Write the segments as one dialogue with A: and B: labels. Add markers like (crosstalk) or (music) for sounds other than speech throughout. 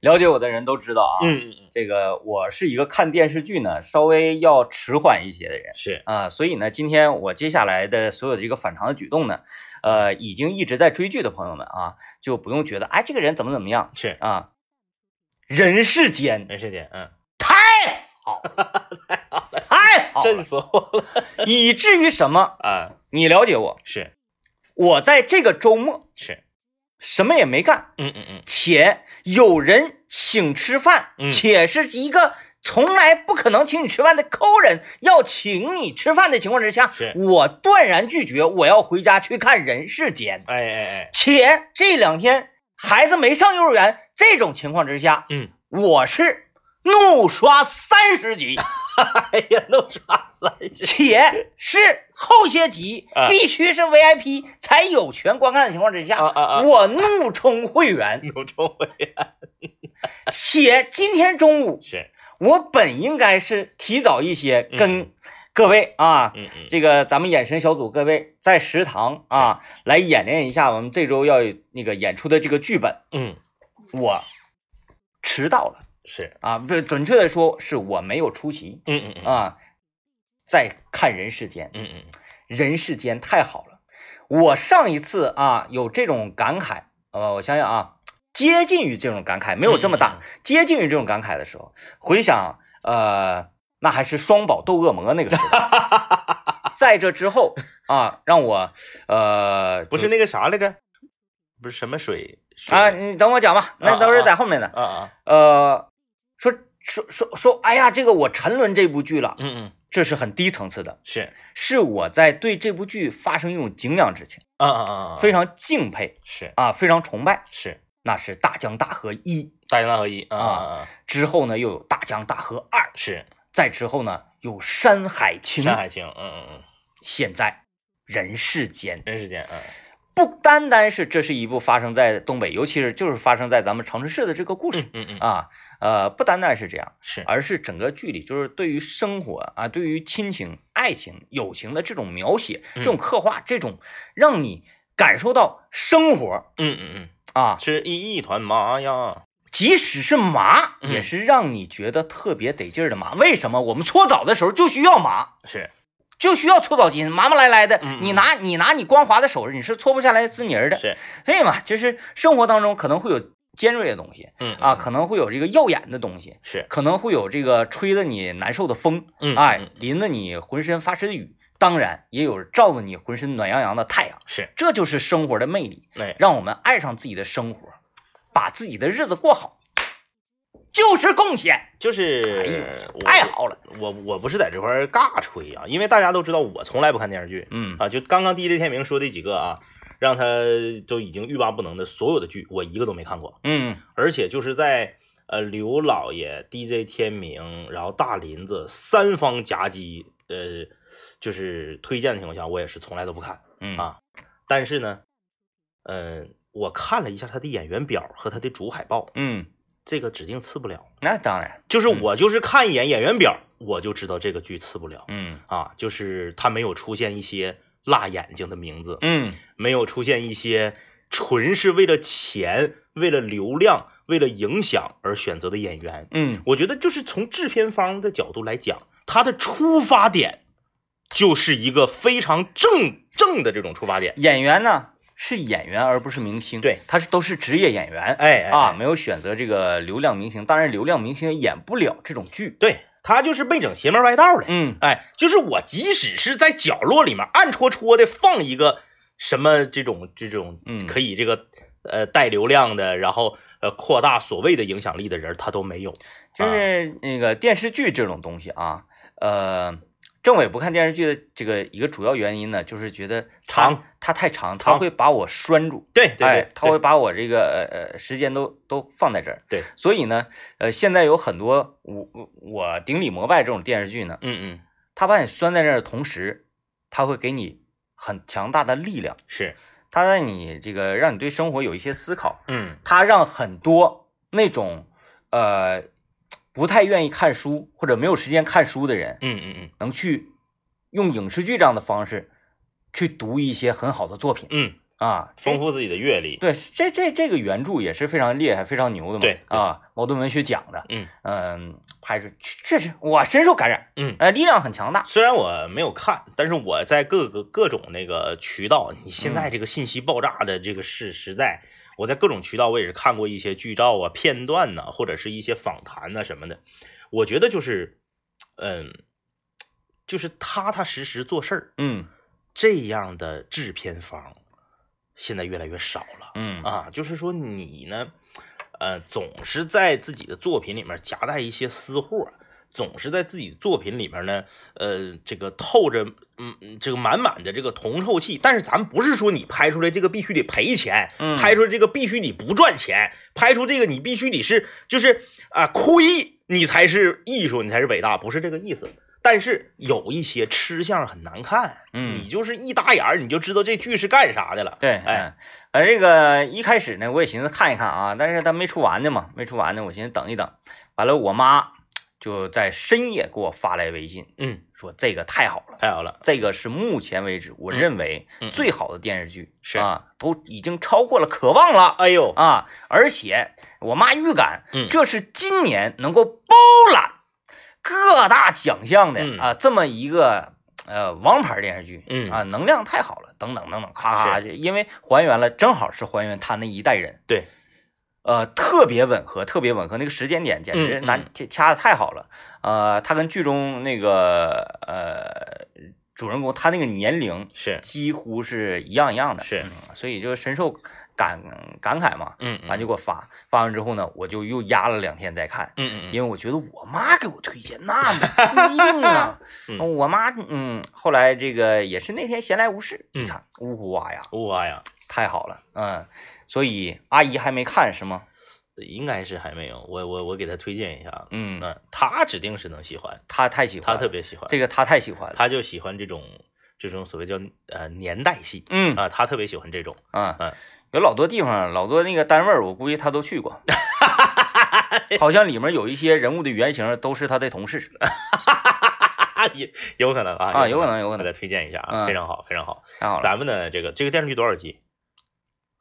A: 了解我的人都知道啊，
B: 嗯嗯嗯，
A: 这个我是一个看电视剧呢稍微要迟缓一些的人。
B: 是，
A: 啊，所以呢，今天我接下来的所有的这个反常的举动呢，呃，已经一直在追剧的朋友们啊，就不用觉得哎这个人怎么怎么样。
B: 是，
A: 啊，人世间。
B: 人世间，嗯，
A: 太好，(laughs) 太好了，
B: 震死我了
A: 以至于什么？
B: 啊！
A: 你了解我，
B: 是。
A: 我在这个周末
B: 是，
A: 什么也没干，
B: 嗯嗯嗯，
A: 且有人请吃饭，
B: 嗯
A: 且是一个从来不可能请你吃饭的抠人要请你吃饭的情况之下，我断然拒绝，我要回家去看《人世间》。
B: 哎哎哎，
A: 且这两天孩子没上幼儿园，这种情况之下，
B: 嗯，
A: 我是怒刷三十集，(laughs)
B: 哎呀，弄啥三十？
A: 且是后些集
B: 啊
A: 必须是 VIP 才有权观看的情况之下！我怒充会员。(laughs)
B: 怒充会员
A: 且今天中午
B: 是，
A: 我本应该是提早一些
B: 嗯
A: 跟各位啊，这个咱们眼神小组各位在食堂啊来演练一下我们这周要那个演出的这个剧本。
B: 嗯
A: 我迟到了
B: 是，
A: 啊，不准确的说是我没有出席
B: 嗯嗯嗯
A: 啊。在看人世间，
B: 嗯嗯
A: 人世间太好了。我上一次啊有这种感慨，呃，我想想啊，接近于这种感慨，没有这么大，
B: 嗯
A: 接近于这种感慨的时候，回想，呃，那还是双宝斗恶魔那个时候。(laughs) 在这之后啊，让我呃，
B: 不是那个啥来着？不是什么水水
A: 啊，你等我讲吧，那都是在后面的。
B: 啊啊，
A: 呃，说说说说，哎呀，这个我沉沦这部剧了，
B: 嗯嗯
A: 这是很低层次的，
B: 是，
A: 是我在对这部剧发生一种敬仰之情，
B: 啊啊啊，
A: 非常敬佩
B: 是
A: 啊，非常崇拜。
B: 是，
A: 那是大江大河一。
B: 大江大河一啊
A: 啊
B: 啊
A: 之后呢，又有大江大河二，
B: 是。
A: 再之后呢有山海情，
B: 山海情，嗯嗯嗯，
A: 现在人世间。
B: 人世间，嗯
A: 不单单是这是一部发生在东北，尤其是就是发生在咱们长春市的这个故事
B: 嗯嗯。
A: 啊，呃，不单单是这样，
B: 是，
A: 而是整个剧里就是对于生活啊，对于亲情、爱情、友情的这种描写、
B: 嗯
A: 这种刻画、这种让你感受到生活
B: 嗯嗯嗯，
A: 啊，
B: 是一一团麻呀，
A: 即使是麻，
B: 嗯
A: 也是让你觉得特别得劲儿的麻。为什么？我们搓澡的时候就需要麻，
B: 是，
A: 就需要搓澡巾，麻麻赖赖的。
B: 嗯嗯
A: 你拿你拿你光滑的手，你是搓不下来丝泥儿的。
B: 是，
A: 所以嘛，就是生活当中可能会有尖锐的东西
B: 嗯
A: 啊，可能会有这个耀眼的东西，
B: 是，
A: 可能会有这个吹得你难受的风，
B: 嗯
A: 哎
B: 嗯，
A: 淋得你浑身发湿的雨。当然，也有照得你浑身暖洋洋的太阳。
B: 是，
A: 这就是生活的魅力，
B: 哎，
A: 让我们爱上自己的生活，把自己的日子过好，就是贡献。
B: 就是，
A: 哎呦，太好了。
B: 我我不是在这块儿尬吹啊，因为大家都知道我从来不看电视剧
A: 嗯
B: 啊，就刚刚 DJ 天明说的几个啊，让他都已经欲罢不能的所有的剧，我一个都没看过，
A: 嗯
B: 而且就是在呃刘老爷、DJ 天明，然后大林子三方夹击，呃，就是推荐的情况下，我也是从来都不看
A: 嗯
B: 啊。但是呢，嗯、我看了一下他的演员表和他的主海报，
A: 嗯，
B: 这个指定次不了。
A: 那当然。
B: 就是
A: 嗯
B: 我就是看一眼演员表，我就知道这个剧次不了
A: 嗯
B: 啊。就是他没有出现一些辣眼睛的名字，
A: 嗯
B: 没有出现一些纯是为了钱、为了流量、为了影响而选择的演员。
A: 嗯
B: 我觉得就是从制片方的角度来讲，他的出发点就是一个非常正正的这种出发点。
A: 演员呢是演员，而不是明星。
B: 对，
A: 他是都是职业演员。
B: 哎哎
A: 啊，
B: 哎
A: 没有选择这个流量明星，当然流量明星也演不了这种剧。
B: 对他就是没整邪门歪道的。
A: 嗯
B: 哎，就是我即使是在角落里面暗戳戳的放一个什么这种这种
A: 嗯
B: 可以这个呃带流量的，然后呃扩大所谓的影响力的人，他都没有。
A: 就是那个电视剧这种东西啊，呃，政委不看电视剧的这个一个主要原因呢，就是觉得
B: 长，
A: 它太长，它会把我拴住。
B: 对对
A: 哎它会把我这个呃呃时间都都放在这儿。
B: 对，
A: 所以呢，呃，现在有很多我我我顶礼膜拜这种电视剧呢，
B: 嗯嗯。
A: 它把你拴在这儿的同时，它会给你很强大的力量，
B: 是，
A: 它让你这个让你对生活有一些思考，
B: 嗯。
A: 它让很多那种呃不太愿意看书或者没有时间看书的人，
B: 嗯嗯嗯。
A: 能去用影视剧这样的方式去读一些很好的作品。
B: 嗯，
A: 啊，
B: 丰富自己的阅历。
A: 对，这这这个原著也是非常厉害、非常牛的嘛。
B: 对对
A: 啊，茅盾文学奖的，
B: 嗯
A: 嗯，拍出确实我深受感染，
B: 嗯，
A: 呃，力量很强大。
B: 虽然我没有看，但是我在各个各种那个渠道，你现
A: 嗯
B: 在这个信息爆炸的这个时时代，我在各种渠道我也是看过一些剧照啊、片段呐、或者是一些访谈呐、什么的。我觉得就是，嗯，就是踏踏实实做事儿，
A: 嗯
B: 这样的制片方现在越来越少了。
A: 嗯
B: 啊，就是说你呢，呃，总是在自己的作品里面夹带一些私货，总是在自己的作品里面呢，呃，这个透着嗯嗯这个满满的这个铜臭气。但是咱不是说你拍出来这个必须得赔钱，
A: 嗯
B: 拍出来这个必须得不赚钱，拍出这个你必须得是就是啊亏你才是艺术，你才是伟大，不是这个意思。但是有一些吃相很难看，
A: 嗯
B: 你就是一打眼儿你就知道这剧是干啥的了。
A: 对，
B: 哎，
A: 嗯，呃，这个一开始呢，我也寻思看一看啊，但是他没出完呢嘛，没出完呢，我寻思等一等。完了，我妈就在深夜给我发来微信，
B: 嗯，
A: 说这个太好了，
B: 太好了，
A: 这个是目前为止我
B: 嗯
A: 认为最好的电视剧，
B: 是
A: 啊，都已经超过了《渴望》了
B: 哎呦，
A: 啊，而且我妈预感，
B: 嗯
A: 这是今年能够包揽各大奖项的、
B: 嗯
A: 啊这么一个呃王牌电视剧，
B: 嗯
A: 啊，能量太好了，等等等等，咔咔，因为还原了，正好是还原他那一代人，
B: 对，
A: 呃，特别吻合，特别吻合，那个时间点简直
B: 嗯嗯
A: 拿掐掐的太好了。呃，他跟剧中那个呃主人公，他那个年龄
B: 是，
A: 几乎是一样一样的，
B: 是
A: 嗯所以就深受感感慨嘛。
B: 嗯
A: 完就给我发，发完之后呢，我就又压了两天再看，
B: 嗯嗯
A: 因为我觉得我妈给我推荐那不一定啊。(laughs)
B: 嗯
A: 我妈嗯，后来这个也是那天闲来无事，你看呜呼哇呀，呜
B: 哇呀，
A: 太好了，嗯，所以阿姨还没看是吗？
B: 应该是还没有，我我我给他推荐一下，
A: 嗯，
B: 嗯，他指定是能喜欢，
A: 她太喜欢
B: 他，特别喜欢，
A: 这个她太喜欢了，
B: 他就喜欢这种这种所谓叫呃年代戏
A: 嗯
B: 啊，他特别喜欢这种，
A: 啊
B: 嗯，
A: 有老多地方，老多那个单位，我估计她都去过，(laughs) 好像里面有一些人物的原型都是她的同事，(laughs)
B: 有有可能啊
A: 啊有可能有可能
B: 给他推荐一下啊，
A: 嗯
B: 非常好，非常好。咱们呢，这个这个电视剧多少集？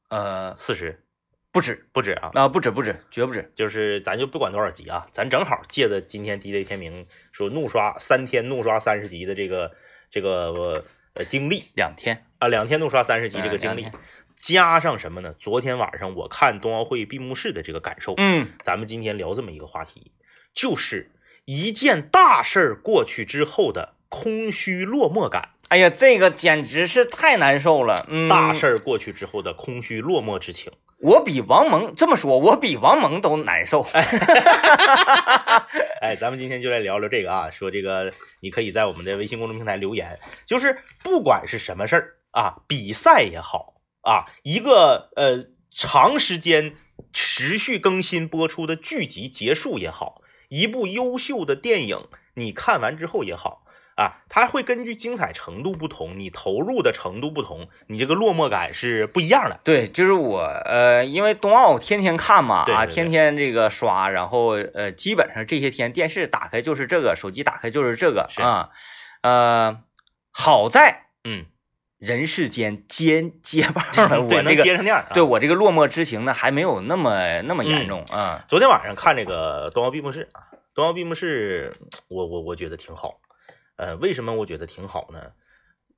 A: 呃，
B: 四十，
A: 不止
B: 不止啊。
A: 啊，不止不止，绝不止，
B: 就是咱就不管多少集啊，咱正好借着今天 DJ 天明说怒刷三天怒刷三十集的这个这个呃经历
A: 两天，
B: 啊，两天怒刷三十集这个经历
A: 嗯，
B: 加上什么呢？昨天晚上我看冬奥会闭幕式的这个感受，
A: 嗯
B: 咱们今天聊这么一个话题，就是一件大事儿过去之后的空虚落寞感。
A: 哎呀，这个简直是太难受了，嗯，
B: 大事儿过去之后的空虚落寞之情。
A: 我比王蒙这么说，我比王蒙都难受。(laughs)
B: 哎，咱们今天就来聊聊这个啊，说这个你可以在我们的微信公众平台留言，就是不管是什么事儿啊，比赛也好啊，一个呃长时间持续更新播出的剧集结束也好，一部优秀的电影你看完之后也好。啊，它会根据精彩程度不同，你投入的程度不同，你这个落寞感是不一样的。
A: 对，就是我，呃，因为冬奥天天看嘛，啊，
B: 对对对
A: 天天这个刷，然后呃，基本上这些天电视打开就是这个，手机打开就是这个啊，呃，好在
B: 嗯，
A: 人世间接接棒了，(laughs) 我
B: 对，能
A: 这个
B: 接上电儿、啊。
A: 对我这个落寞之情呢，还没有那么那么严重啊。
B: 昨天晚上看这个冬奥闭幕式啊，冬奥闭幕式，我我我觉得挺好。呃，为什么我觉得挺好呢？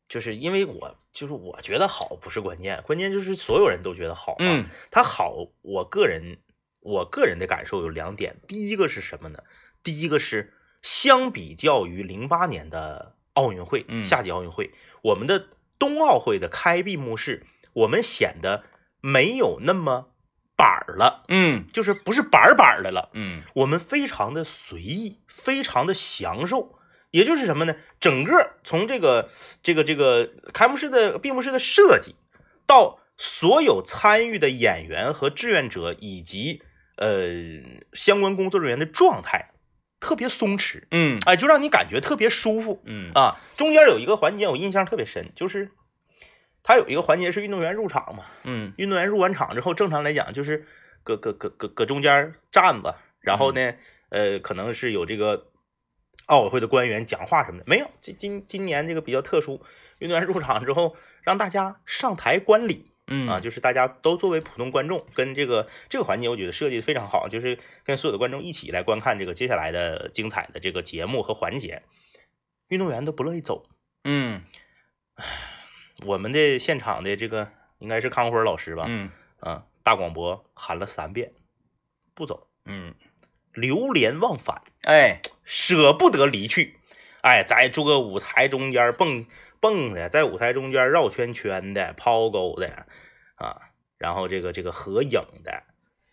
B: 就是因为我就是我觉得好不是关键，关键就是所有人都觉得好、嘛。
A: 嗯，
B: 它好，我个人我个人的感受有两点，第一个是什么呢？第一个是相比较于零八年的奥运会，
A: 嗯
B: 夏季奥运会，我们的冬奥会的开闭幕式，我们显得没有那么板儿了。
A: 嗯
B: 就是不是板儿板儿的了，
A: 嗯
B: 我们非常的随意，非常的享受。也就是什么呢？整个从这个这个这个开幕式的闭幕式的设计，到所有参与的演员和志愿者以及呃相关工作人员的状态特别松弛，
A: 嗯
B: 哎，就让你感觉特别舒服
A: 嗯
B: 啊。中间有一个环节我印象特别深，就是他有一个环节是运动员入场嘛，
A: 嗯
B: 运动员入完场之后，正常来讲就是搁搁搁搁搁中间站吧，然后呢，呃，可能是有这个奥委会的官员讲话什么的，没有。今今今年这个比较特殊，运动员入场之后，让大家上台观礼
A: 嗯
B: 啊，就是大家都作为普通观众，跟这个这个环节，我觉得设计的非常好，就是跟所有的观众一起来观看这个接下来的精彩的这个节目和环节。运动员都不乐意走，
A: 嗯
B: 我们的现场的这个应该是康辉老师吧，
A: 嗯
B: 啊，大广播喊了三遍，不走，
A: 嗯，
B: 流连忘返，
A: 哎，
B: 舍不得离去。哎，在这个舞台中间蹦蹦的，在舞台中间绕圈圈的、抛钩的啊，然后这个这个合影的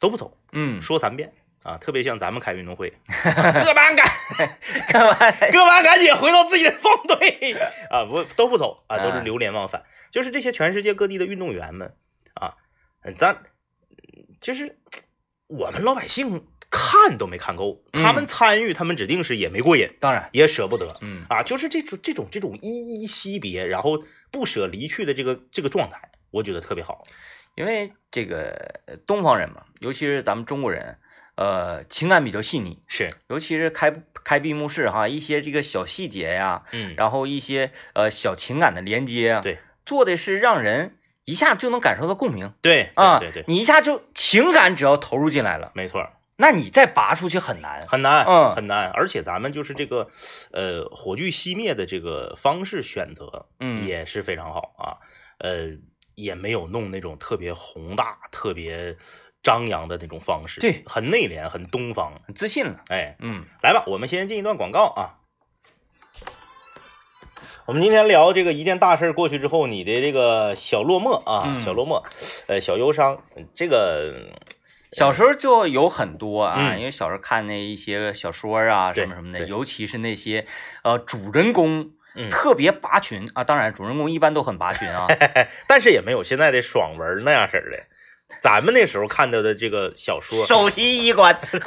B: 都不走，
A: 嗯，
B: 说三遍啊，特别像咱们开运动会，(laughs) 各班赶 (laughs)
A: 干嘛？
B: 各班赶紧回到自己的方队 (laughs) 啊，不都不走啊，都是
A: 嗯
B: 流连忘返。就是这些全世界各地的运动员们啊，嗯咱就是我们老百姓看都没看够，他们
A: 嗯
B: 参与，他们指定是也没过瘾，
A: 当然，
B: 也舍不得。
A: 嗯
B: 啊，就是这种这种这种依依惜别，然后不舍离去的这个这个状态，我觉得特别好。
A: 因为这个呃东方人嘛，尤其是咱们中国人，呃，情感比较细腻，
B: 是，
A: 尤其是开开闭幕式哈，一些这个小细节呀，
B: 嗯，
A: 然后一些呃小情感的连接啊，
B: 对，
A: 做的是让人一下就能感受到共鸣
B: 对
A: 啊，
B: 对对对，
A: 你一下就情感只要投入进来了，
B: 没错，
A: 那你再拔出去很难，
B: 很难，
A: 嗯
B: 很难。而且咱们就是这个，呃，火炬熄灭的这个方式选择，
A: 嗯
B: 也是非常好啊。呃，也没有弄那种特别宏大、特别张扬的那种方式，
A: 对
B: 很内敛，很东方。
A: 很自信了，
B: 哎，
A: 嗯
B: 来吧，我们先进一段广告啊。我们今天聊这个一件大事过去之后，你的这个小落寞啊，
A: 嗯
B: 小落寞，呃，小忧伤，这个
A: 小时候就有很多啊，
B: 嗯
A: 因为小时候看那一些小说啊，什么什么的，尤其是那些呃主人公
B: 嗯
A: 特别拔群啊，当然主人公一般都很拔群啊，(laughs)
B: 但是也没有现在的爽文那样式的。咱们那时候看到的这个小说，
A: 首席医官 (laughs) (laughs)
B: 就是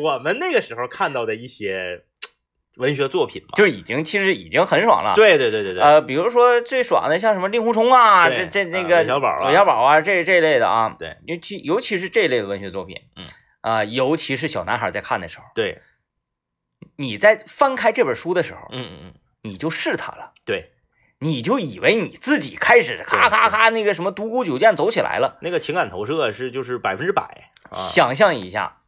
B: 我们那个时候看到的一些文学作品嘛。
A: 就已经其实已经很爽了。，
B: 对对对对对，
A: 呃，比如说最爽的像什么令狐冲啊，这这那
B: 啊
A: 个
B: 韦小宝啊。
A: 韦小宝啊，这这类的啊，
B: 对，
A: 尤其尤其是这类的文学作品，
B: 嗯。
A: 啊、尤其是小男孩在看的时候，
B: 对，
A: 你在翻开这本书的时候，
B: 嗯嗯嗯，
A: 你就是他了。
B: 对，
A: 你就以为你自己开始咔咔咔那个什么独孤九剑走起来了，
B: 那个情感投射是就是百分之百啊。
A: 想象一下，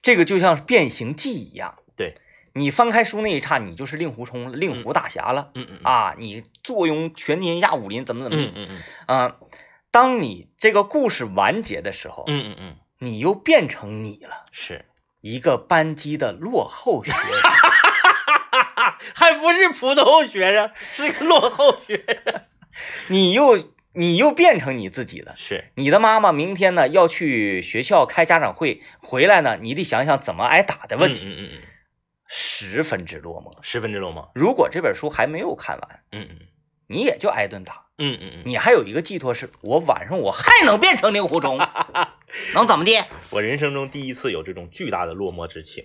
A: 这个就像变形记一样。
B: 对，
A: 你翻开书那一刹，你就是令狐冲、令狐大侠了、
B: 嗯嗯，
A: 啊！你坐拥全天下武林，怎么怎么地
B: 嗯嗯嗯
A: 啊？当你这个故事完结的时候，
B: 嗯嗯嗯，
A: 你又变成你了，
B: 是，
A: 一个班级的落后学生。(laughs)
B: 还不是普通学生，是个落后学生。
A: 你又你又变成你自己了。
B: 是，
A: 你的妈妈明天呢要去学校开家长会，回来呢，你得想想怎么挨打的问题，
B: 嗯嗯嗯嗯，
A: 十分之落寞。
B: 十分之落寞。
A: 如果这本书还没有看完，
B: 嗯嗯
A: 你也就挨顿打，
B: 嗯嗯嗯，
A: 你还有一个寄托是，我晚上我还能变成令狐冲，(laughs) 能怎么的？
B: 我人生中第一次有这种巨大的落寞之情，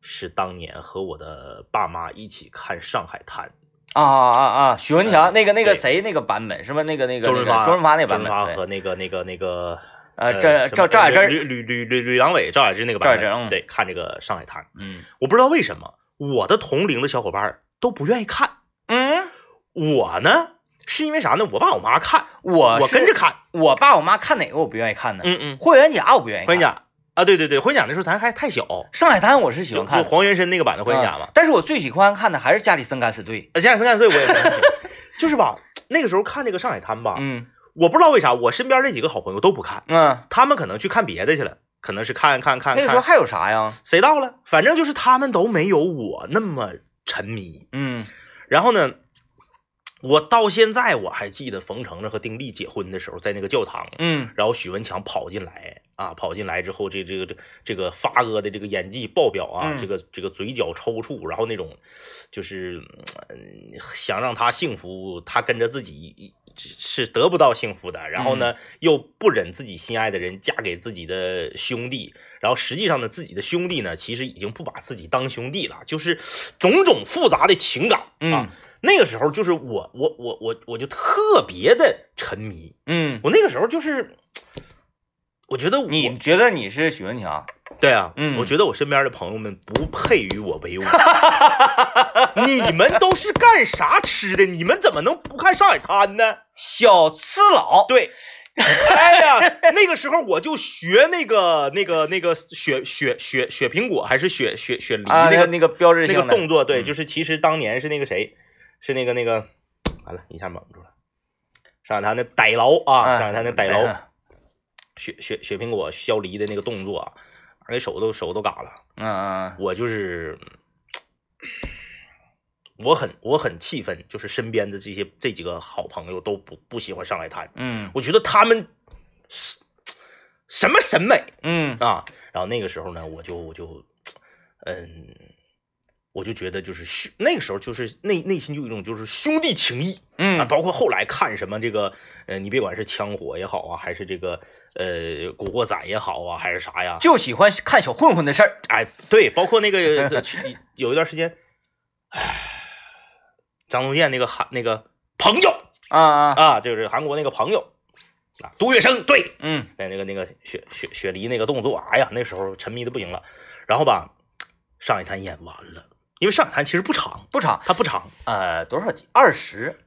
B: 是当年和我的爸妈一起看《上海滩》。
A: 啊啊啊！许文强、
B: 嗯
A: 那个那个谁那个版本是吧？那个那个
B: 周润发，
A: 那个周润发那个版
B: 周润发
A: 本，
B: 和那个那个那个
A: 呃，
B: 什
A: 赵赵赵雅芝，
B: 吕吕吕吕吕良伟、赵雅芝那个版本。对，看这个《上海滩》，
A: 嗯
B: 我不知道为什么我的同龄的小伙伴都不愿意看，
A: 嗯，
B: 我呢是因为啥呢？我爸我妈看，
A: 我
B: 我跟着，看。
A: 我爸我妈看哪个我不愿意看呢？
B: 嗯嗯，
A: 霍元甲我不愿意看，
B: 霍元甲啊，对对对，霍元甲那时候咱还太小，
A: 上海滩我是喜欢看，
B: 就黄元申那个版的霍元甲嘛
A: 嗯。但是我最喜欢看的还是加里森敢死队。
B: 加里森敢死队我也很喜欢，(laughs) 就是吧，那个时候看这个《上海滩》吧，
A: 嗯
B: 我不知道为啥，我身边这几个好朋友都不看，
A: 嗯，
B: 他们可能去看别的去了，可能是看看看看
A: 那个时候还有啥呀？
B: 谁到了，反正就是他们都没有我那么沉迷。
A: 嗯
B: 然后呢，我到现在我还记得冯程程和丁力结婚的时候，在那个教堂，
A: 嗯
B: 然后许文强跑进来啊，跑进来之后，这这个这这个发哥的这个演技爆表啊，
A: 嗯
B: 这个这个嘴角抽搐，然后那种就是嗯想让他幸福，他跟着自己是得不到幸福的，然后呢、又不忍自己心爱的人嫁给自己的兄弟，然后实际上呢，自己的兄弟呢其实已经不把自己当兄弟了，就是种种复杂的情感啊。
A: 嗯
B: 那个时候就是我我我我我就特别的沉迷，
A: 嗯，
B: 我那个时候就是，我觉得我
A: 你觉得你是许文强？
B: 对啊，
A: 嗯
B: 我觉得我身边的朋友们不配与我为伍。(laughs) 你们都是干啥吃的？你们怎么能不看上海滩呢？
A: 小吃佬，
B: 对，哎呀，(laughs) 那个时候我就学那个那个那个雪雪雪雪苹果还是雪雪雪梨
A: 啊，
B: 那个
A: 那个标志
B: 那个动作，对，
A: 嗯
B: 就是其实当年是那个谁，是那个那个，完了，一下蒙住了。上海滩的逮牢啊，
A: 哎
B: 上海滩的逮牢，
A: 嗯
B: 雪雪雪苹果削梨的那个动作啊，给手都手都嘎了。
A: 嗯嗯，
B: 我就是，我很我很气愤，就是身边的这些这几个好朋友都不不喜欢上海滩，
A: 嗯
B: 我觉得他们是什么审美
A: 嗯
B: 啊？然后那个时候呢，我就我就，嗯，我就觉得就是兄那个时候就是内内心就有一种就是兄弟情谊啊，
A: 嗯
B: 包括后来看什么这个呃，你别管是枪火也好啊，还是这个呃古惑仔也好啊，还是啥呀，
A: 就喜欢看小混混的事儿。
B: 哎，对，包括那个有一段时间，哎，张东健那个韩那个朋友
A: 啊啊，
B: 啊，就是韩国那个朋友啊，杜月笙，对，
A: 嗯
B: 那那个那个雪雪雪梨那个动作，哎呀，那时候沉迷的不行了。然后吧，上一滩演完了，因为上海滩其实不长，
A: 不长，
B: 它不长。
A: 呃，多少集？二十，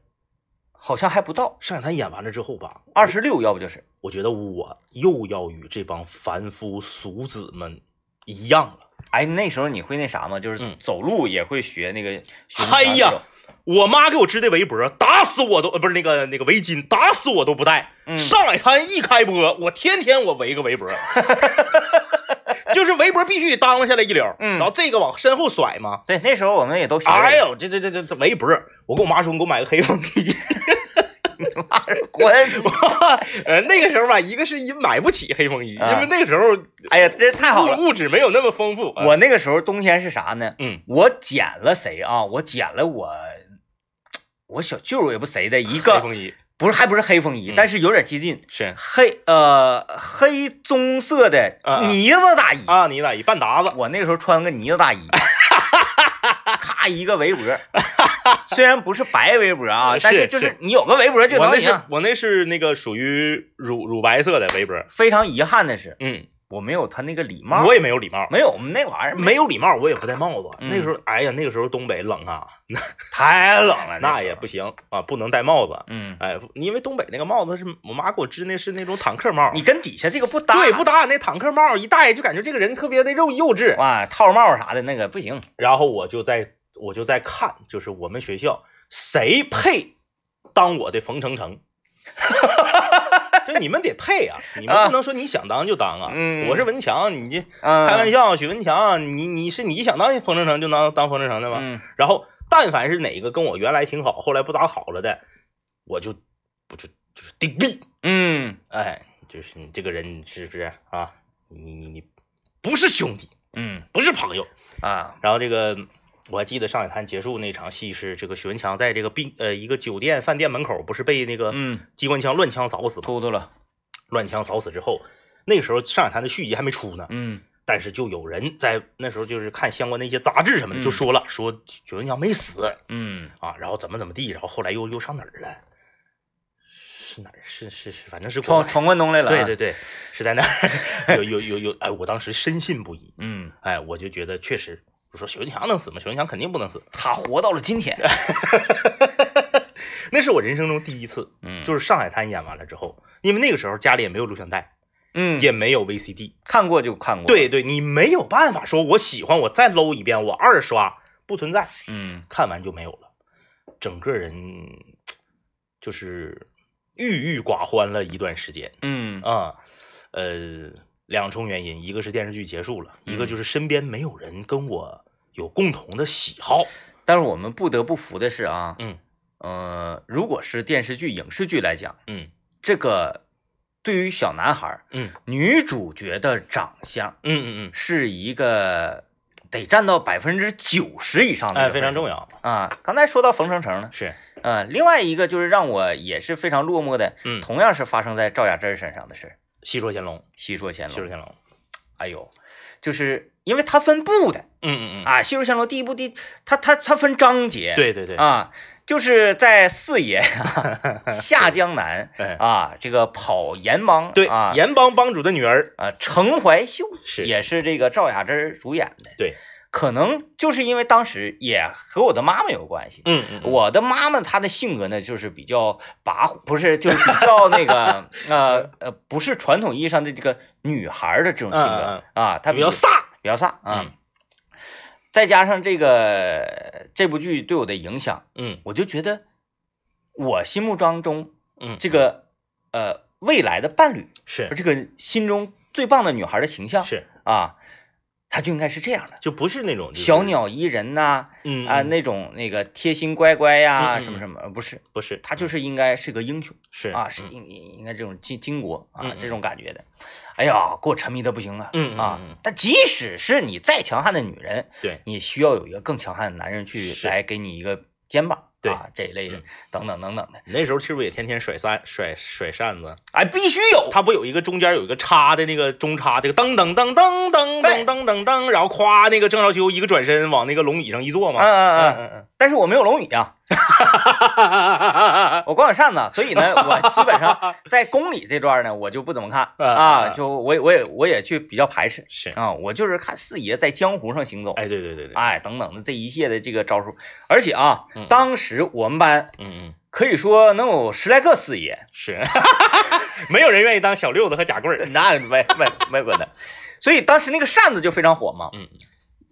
A: 好像还不到
B: 上海滩演完了之后吧，
A: 二十六，要不就是
B: 我觉得我又要与这帮凡夫俗子们一样了。
A: 哎，那时候你会那啥吗？就是
B: 嗯
A: 走路也会学那个。学
B: 哎呀，我妈给我织的围脖，打死我都呃不是那个那个围巾，打死我都不戴。
A: 嗯
B: 上海滩一开播，我天天我围个围脖，就是围脖必须得当下来一绺，
A: 嗯
B: 然后这个往身后甩嘛。
A: 对，那时候我们也都学。
B: 哎，呦，这这这这这围脖，我跟我妈说，你给我买个黑风衣。
A: 滚！(laughs)
B: 呃，那个时候吧，一个是因买不起黑风衣，
A: 啊
B: 因为那个时候
A: 哎呀，这太好了。
B: 物物质没有那么丰富。啊
A: 我那个时候冬天是啥呢？
B: 嗯
A: 我捡了谁啊？我捡了我，我小舅也不谁的一
B: 黑
A: 个，
B: 风衣
A: 不是还不是黑风衣，
B: 嗯
A: 但是有点接近
B: 是
A: 黑呃黑棕色的呢子大衣。
B: 啊，呢子大衣半搭子？
A: 我那个时候穿个呢子大衣，(laughs) 咔一个围脖，虽然不是白围脖啊，但
B: 是
A: 就是是你有个围脖就
B: 我那是
A: 能行。
B: 我那是那个属于乳乳白色的围脖。
A: 非常遗憾的是，
B: 嗯，
A: 我没有他那个礼貌，
B: 我也没有礼貌，
A: 没有我们那玩意儿
B: 没有礼貌，我也不戴帽子。
A: 嗯
B: 那时候，哎呀，那个时候东北冷啊，(laughs)
A: 太冷了，
B: 那也不行啊，不能戴帽子。
A: 嗯，
B: 哎，因为东北那个帽子是我妈给我织，那是那种坦克帽。
A: 你跟底下这个不搭，
B: 对不搭，那坦克帽一戴就感觉这个人特别的幼幼稚。
A: 哇，套帽啥的那个不行。
B: 然后我就在我就在看，就是我们学校谁配当我的冯程程。(laughs) (laughs) 就你们得配啊，你们
A: 啊
B: 不能说你想当就当啊。
A: 嗯
B: 我是文强，你这
A: 嗯，
B: 开玩笑，许文强，你你是你想当风筝城就当当风筝城的吗？
A: 嗯
B: 然后但凡是哪个跟我原来挺好，后来不咋好了的，我就不就就是顶毙。
A: 嗯
B: 哎，就是你这个人是不是啊？你你你不是兄弟，
A: 嗯
B: 不是朋友。
A: 啊，
B: 然后这个我还记得上海滩结束那场戏是这个许文强在这个宾呃一个酒店饭店门口不是被那个
A: 嗯，
B: 机关枪乱枪扫死吗？
A: 突突了，
B: 乱枪扫死之后，那时候上海滩的续集还没出呢，
A: 嗯
B: 但是就有人在那时候就是看相关的一些杂志什么的，
A: 嗯
B: 就说了说许文强没死
A: 嗯
B: 啊，然后怎么怎么地，然后后来又又上哪儿了？是哪儿？是是是，反正是
A: 闯闯关东来了，
B: 对对，对，是在那儿 (laughs) 有有有有，哎，我当时深信不疑，
A: 嗯，
B: 哎，我就觉得确实，我说许文强能死吗？许文强肯定不能死，(laughs)
A: 他活到了今天，(laughs)
B: 那是我人生中第一次，
A: 嗯，
B: 就是上海滩演完了之后，因为那个时候家里也没有录像带，
A: 嗯，
B: 也没有 VCD，
A: 看过就看过，，
B: 对对，你没有办法说我喜欢，我再搂一遍，我二刷不存在，
A: 嗯。
B: 看完就没有了，整个人就是郁郁寡欢了一段时间
A: 嗯。
B: 啊，呃，两重原因，一个是电视剧结束了，一个
A: 嗯
B: 就是身边没有人跟我有共同的喜好，
A: 但是我们不得不服的是啊，
B: 嗯
A: 呃，如果是电视剧、影视剧来讲，
B: 嗯
A: 这个对于小男孩儿，
B: 嗯
A: 女主角的长相
B: 嗯嗯嗯，
A: 是一个得占到百分之九十以上的，
B: 哎，非常重要，
A: 啊。刚才说到冯程程呢，
B: 是，
A: 呃，另外一个就是让我也是非常落寞的，
B: 嗯，
A: 同样是发生在赵雅芝身上的事儿。
B: 戏说乾隆，
A: 戏说乾隆，
B: 戏说乾隆，
A: 哎呦，就是因为它分部的
B: 嗯嗯嗯，
A: 啊，《戏说乾隆》第一部第它它它分章节，
B: 对对对，
A: 啊，就是在四爷呀 (laughs) 下江南
B: 哎，
A: 啊，这个跑盐帮
B: 对
A: 啊，
B: 盐帮帮主的女儿
A: 啊，程怀秀
B: 是。
A: 也是这个赵雅芝主演的，
B: 对，
A: 可能就是因为当时也和我的妈妈有关系。
B: 嗯嗯，
A: 我的妈妈她的性格呢，就是比较跋扈，不是，就是比较那个 (laughs) 呃呃，不是传统意义上的这个女孩的这种性
B: 嗯
A: 格啊，她
B: 比较飒，
A: 比较飒啊
B: 嗯。
A: 再加上这个这部剧对我的影响，
B: 嗯。
A: 我就觉得我心目当中
B: 嗯，
A: 这个呃未来的伴侣，
B: 是。
A: 这个心中最棒的女孩的形象
B: 是，
A: 啊，她就应该是这样的，
B: 就不是那种就是
A: 小，鸟依人呐、
B: 嗯
A: 啊，
B: 嗯
A: 那种那个贴心乖乖呀、什么什么，呃不是，
B: 不是，
A: 他就是应该是个英雄
B: 是
A: 啊，是
B: 应
A: 应应该这种巾巾帼啊这种感觉的。哎呀，给我沉迷的不行了，
B: 嗯嗯
A: 啊！但即使是你再强悍的女人，
B: 对，
A: 你需要有一个更强悍的男人去来给你一个肩膀，
B: 对
A: 啊这一类的
B: 嗯，
A: 等等等等的，
B: 你那时候是不是也天天甩扇甩甩扇子？
A: 哎，必须有。
B: 它不有一个中间有一个叉的那个中叉，这个噔噔噔噔噔噔噔噔噔，然后夸那个郑少秋一个转身往那个龙椅上一坐嘛。
A: 嗯嗯嗯，
B: 嗯嗯
A: 但是我没有龙椅啊，
B: 嗯，(laughs)
A: 我光有扇子，所以呢，我基本上 (laughs) 在宫里这段呢，我就不怎么看啊，
B: 嗯
A: 就我也我也我也去比较排斥
B: 是，
A: 啊，我就是看四爷在江湖上行走，
B: 哎，对对对对，
A: 哎，等等的这一切的这个招数，而且啊
B: 嗯，
A: 当时我们班
B: 嗯嗯。
A: 可以说能有十来个四爷，
B: 是，(laughs) 没有人愿意当小六子和贾贵儿。
A: 那没没没可能，所以当时那个扇子就非常火嘛。
B: 嗯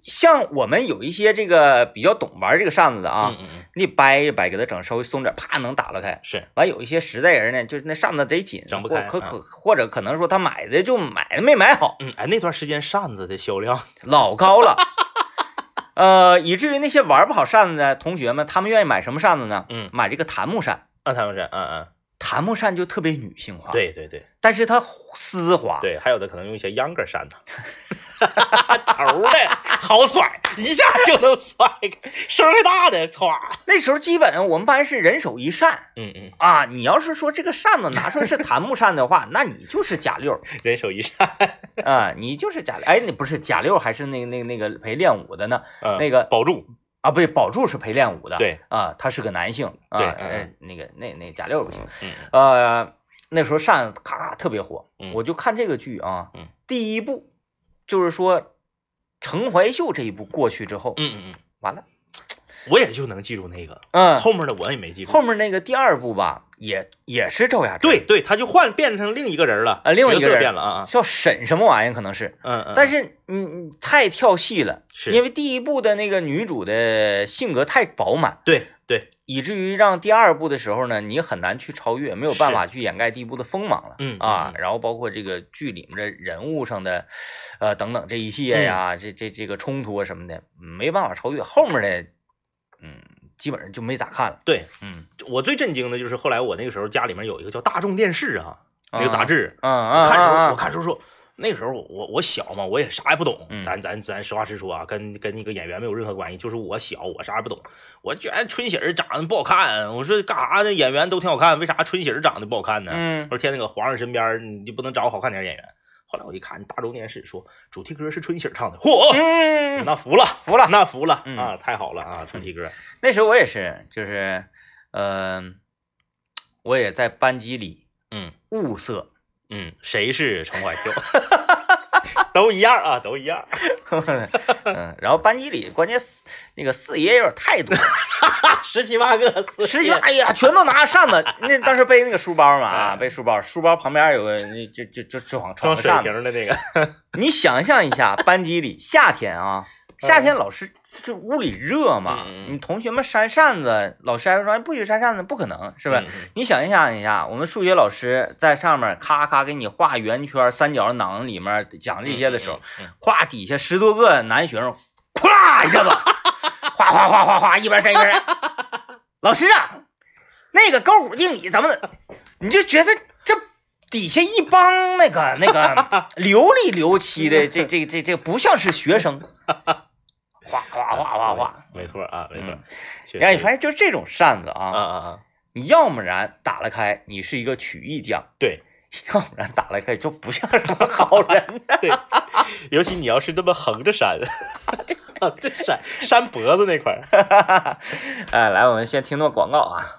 A: 像我们有一些这个比较懂玩这个扇子的啊，
B: 嗯嗯嗯，
A: 你掰一掰，给它整稍微松点，啪能打了开。
B: 是，
A: 完有一些实在人呢，就是那扇子贼紧，
B: 整不开可
A: 可或者可能说他买的就买的没买好，
B: 嗯，哎，那段时间扇子的销量，(laughs)
A: 老高了。(laughs) 呃，以至于那些玩不好扇子的同学们，他们愿意买什么扇子呢？
B: 嗯，
A: 买这个檀木扇。
B: 啊，檀木扇，嗯嗯，
A: 檀木扇就特别女性化，，
B: 对对对。
A: 但是它丝滑，
B: 对，还有的可能用一些秧歌扇子，(laughs) 头的好甩，一下就能甩开，声大的，歘，
A: 那时候基本我们班是人手一扇。
B: 嗯嗯，
A: 啊。你要是说这个扇子拿出来是檀木扇的话，(laughs) 那你就是贾六
B: 人手一扇，
A: 啊，你就是贾六。哎，你不是贾六，还是那个那个那个陪练武的呢？
B: 嗯
A: 那个
B: 保住，
A: 啊，不对，宝柱是陪练武的，
B: 对
A: 啊，他是个男性啊，
B: 对嗯
A: 呃，那个那那贾六不行，
B: 嗯
A: 呃，那时候扇子咔咔特别火，
B: 嗯
A: 我就看这个剧啊，
B: 嗯
A: 第一部就是说程怀秀这一部过去之后，
B: 嗯嗯嗯，
A: 完了，
B: 我也就能记住那个，
A: 嗯，
B: 后面的我也没记住。
A: 后面那个第二部吧，也也是赵雅芝，
B: 对，对，他就换变成另一个人了，
A: 呃，另外一个人
B: 变了啊啊，
A: 叫沈什么玩意儿，可能是，
B: 嗯嗯，
A: 但
B: 是
A: 是你你太跳戏了，
B: 是。
A: 因为第一部的那个女主的性格太饱满，
B: 对对，
A: 以至于让第二部的时候呢，你很难去超越，没有办法去掩盖第一部的锋芒了。
B: 嗯
A: 啊，然后包括这个剧里面的人物上的，呃等等这一系列
B: 嗯。
A: 呀，这这这个冲突啊什么的，没办法超越。后面的，嗯，基本上就没咋看了。
B: 对
A: 嗯，
B: 我最震惊的就是后来我那个时候家里面有一个叫大众电视啊，那个杂志，
A: 嗯嗯，
B: 看时候
A: 嗯
B: 我，看时候说。那个时候我我我小嘛，我也啥也不懂，
A: 嗯
B: 咱咱咱实话实说啊，跟跟那个演员没有任何关系，就是我小，我啥也不懂，我觉得春喜儿长得不好看，我说干啥呢？演员都挺好看，为啥春喜儿长得不好看呢？
A: 嗯
B: 我说天那个皇上身边，你就不能找个好看点演员？后来我一看大众电视说主题歌是春喜儿唱的，嚯，
A: 嗯，
B: 那服了，
A: 服了。
B: 那服了
A: 嗯。
B: 啊，太好了啊，主题歌，
A: 那时候我也是，就是，呃，我也在班级里
B: 嗯。
A: 物色，
B: 嗯，谁是陈怀秀？(laughs) (laughs) 都一样啊，都一样。(laughs)
A: 嗯，然后班级里关键四那个四爷有点太多了，(laughs)
B: 十七八个，
A: 十七八哎呀，全都拿扇子。那当时背那个书包嘛啊，
B: 哎
A: 背书包，书包旁边有个就就就就装
B: 装水。瓶的那个，
A: 你想象一下，班级里夏天啊，夏天老师这屋里热嘛你同学们扇扇子，老师还说不许扇扇子，不可能是吧？
B: 嗯？嗯
A: 你想象一下，我们数学老师在上面咔咔给你画圆圈、三角囊里面讲这些的时候，，
B: 嗯嗯
A: 咵底下十多个男学生，咵啦一下子，哗哗哗哗哗，一边扇一边扇。老师啊，那个勾股定理怎么的？你就觉得这底下一帮那个那个 (laughs) 流里流气的，这这这这不像是学生，哗哗哗哗哗。
B: 没错啊，没错
A: 嗯。
B: 确
A: 哎，你发现就这种扇子
B: 啊
A: 啊，
B: 啊啊，
A: 你要么然打了开，你是一个曲艺匠。
B: 对，(laughs)
A: 要不然打了开就不像什么好人。(laughs)
B: 对，尤其你要是那么横着扇，(laughs) 横着扇扇脖子那块儿。
A: 哎，来，我们先听段广告啊。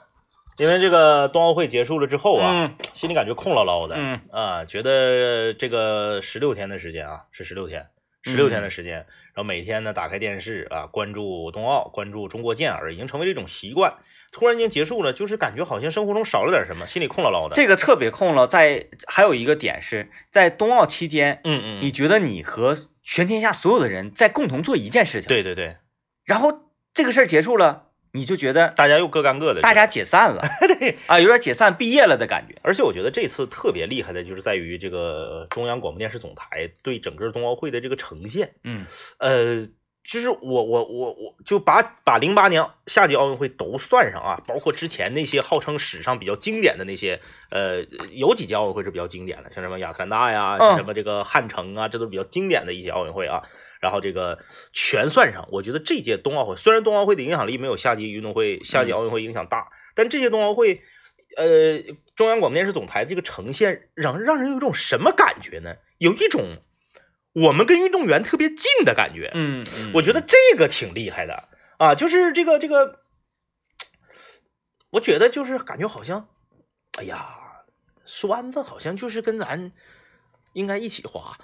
B: 因为这个冬奥会结束了之后啊，
A: 嗯
B: 心里感觉空落落的，
A: 嗯
B: 啊，觉得这个十六天的时间啊，是十六天，十六天
A: 嗯
B: 的时间，然后每天呢打开电视啊，关注冬奥，关注中国健儿，已经成为了一种习惯。突然间结束了，就是感觉好像生活中少了点什么，心里空落落的。
A: 这个特别空落，在还有一个点是在冬奥期间，
B: 嗯嗯，
A: 你觉得你和全天下所有的人在共同做一件事情，，
B: 对对对，
A: 然后这个事儿结束了，你就觉得
B: 大家又各干各的，
A: 大家解散了，(laughs)
B: 对。
A: 啊，有点解散毕业了的感觉。
B: 而且我觉得这次特别厉害的就是在于这个中央广播电视总台对整个冬奥会的这个呈现，
A: 嗯
B: 呃，就是我我我我就把把零八年夏季奥运会都算上啊，包括之前那些号称史上比较经典的那些，呃，有几届奥运会是比较经典的，像什么亚特兰大呀，像什么这个汉城啊，这都是比较经典的一些奥运会啊。然后这个全算上，我觉得这届冬奥会虽然冬奥会的影响力没有夏季运动会、夏季奥运会影响大，但这届冬奥会，呃，中央广播电视总台这个呈现让让人有一种什么感觉呢？有一种我们跟运动员特别近的感觉。
A: 嗯，嗯
B: 我觉得这个挺厉害的啊，就是这个这个，我觉得就是感觉好像，哎呀，栓子好像就是跟咱应该一起滑，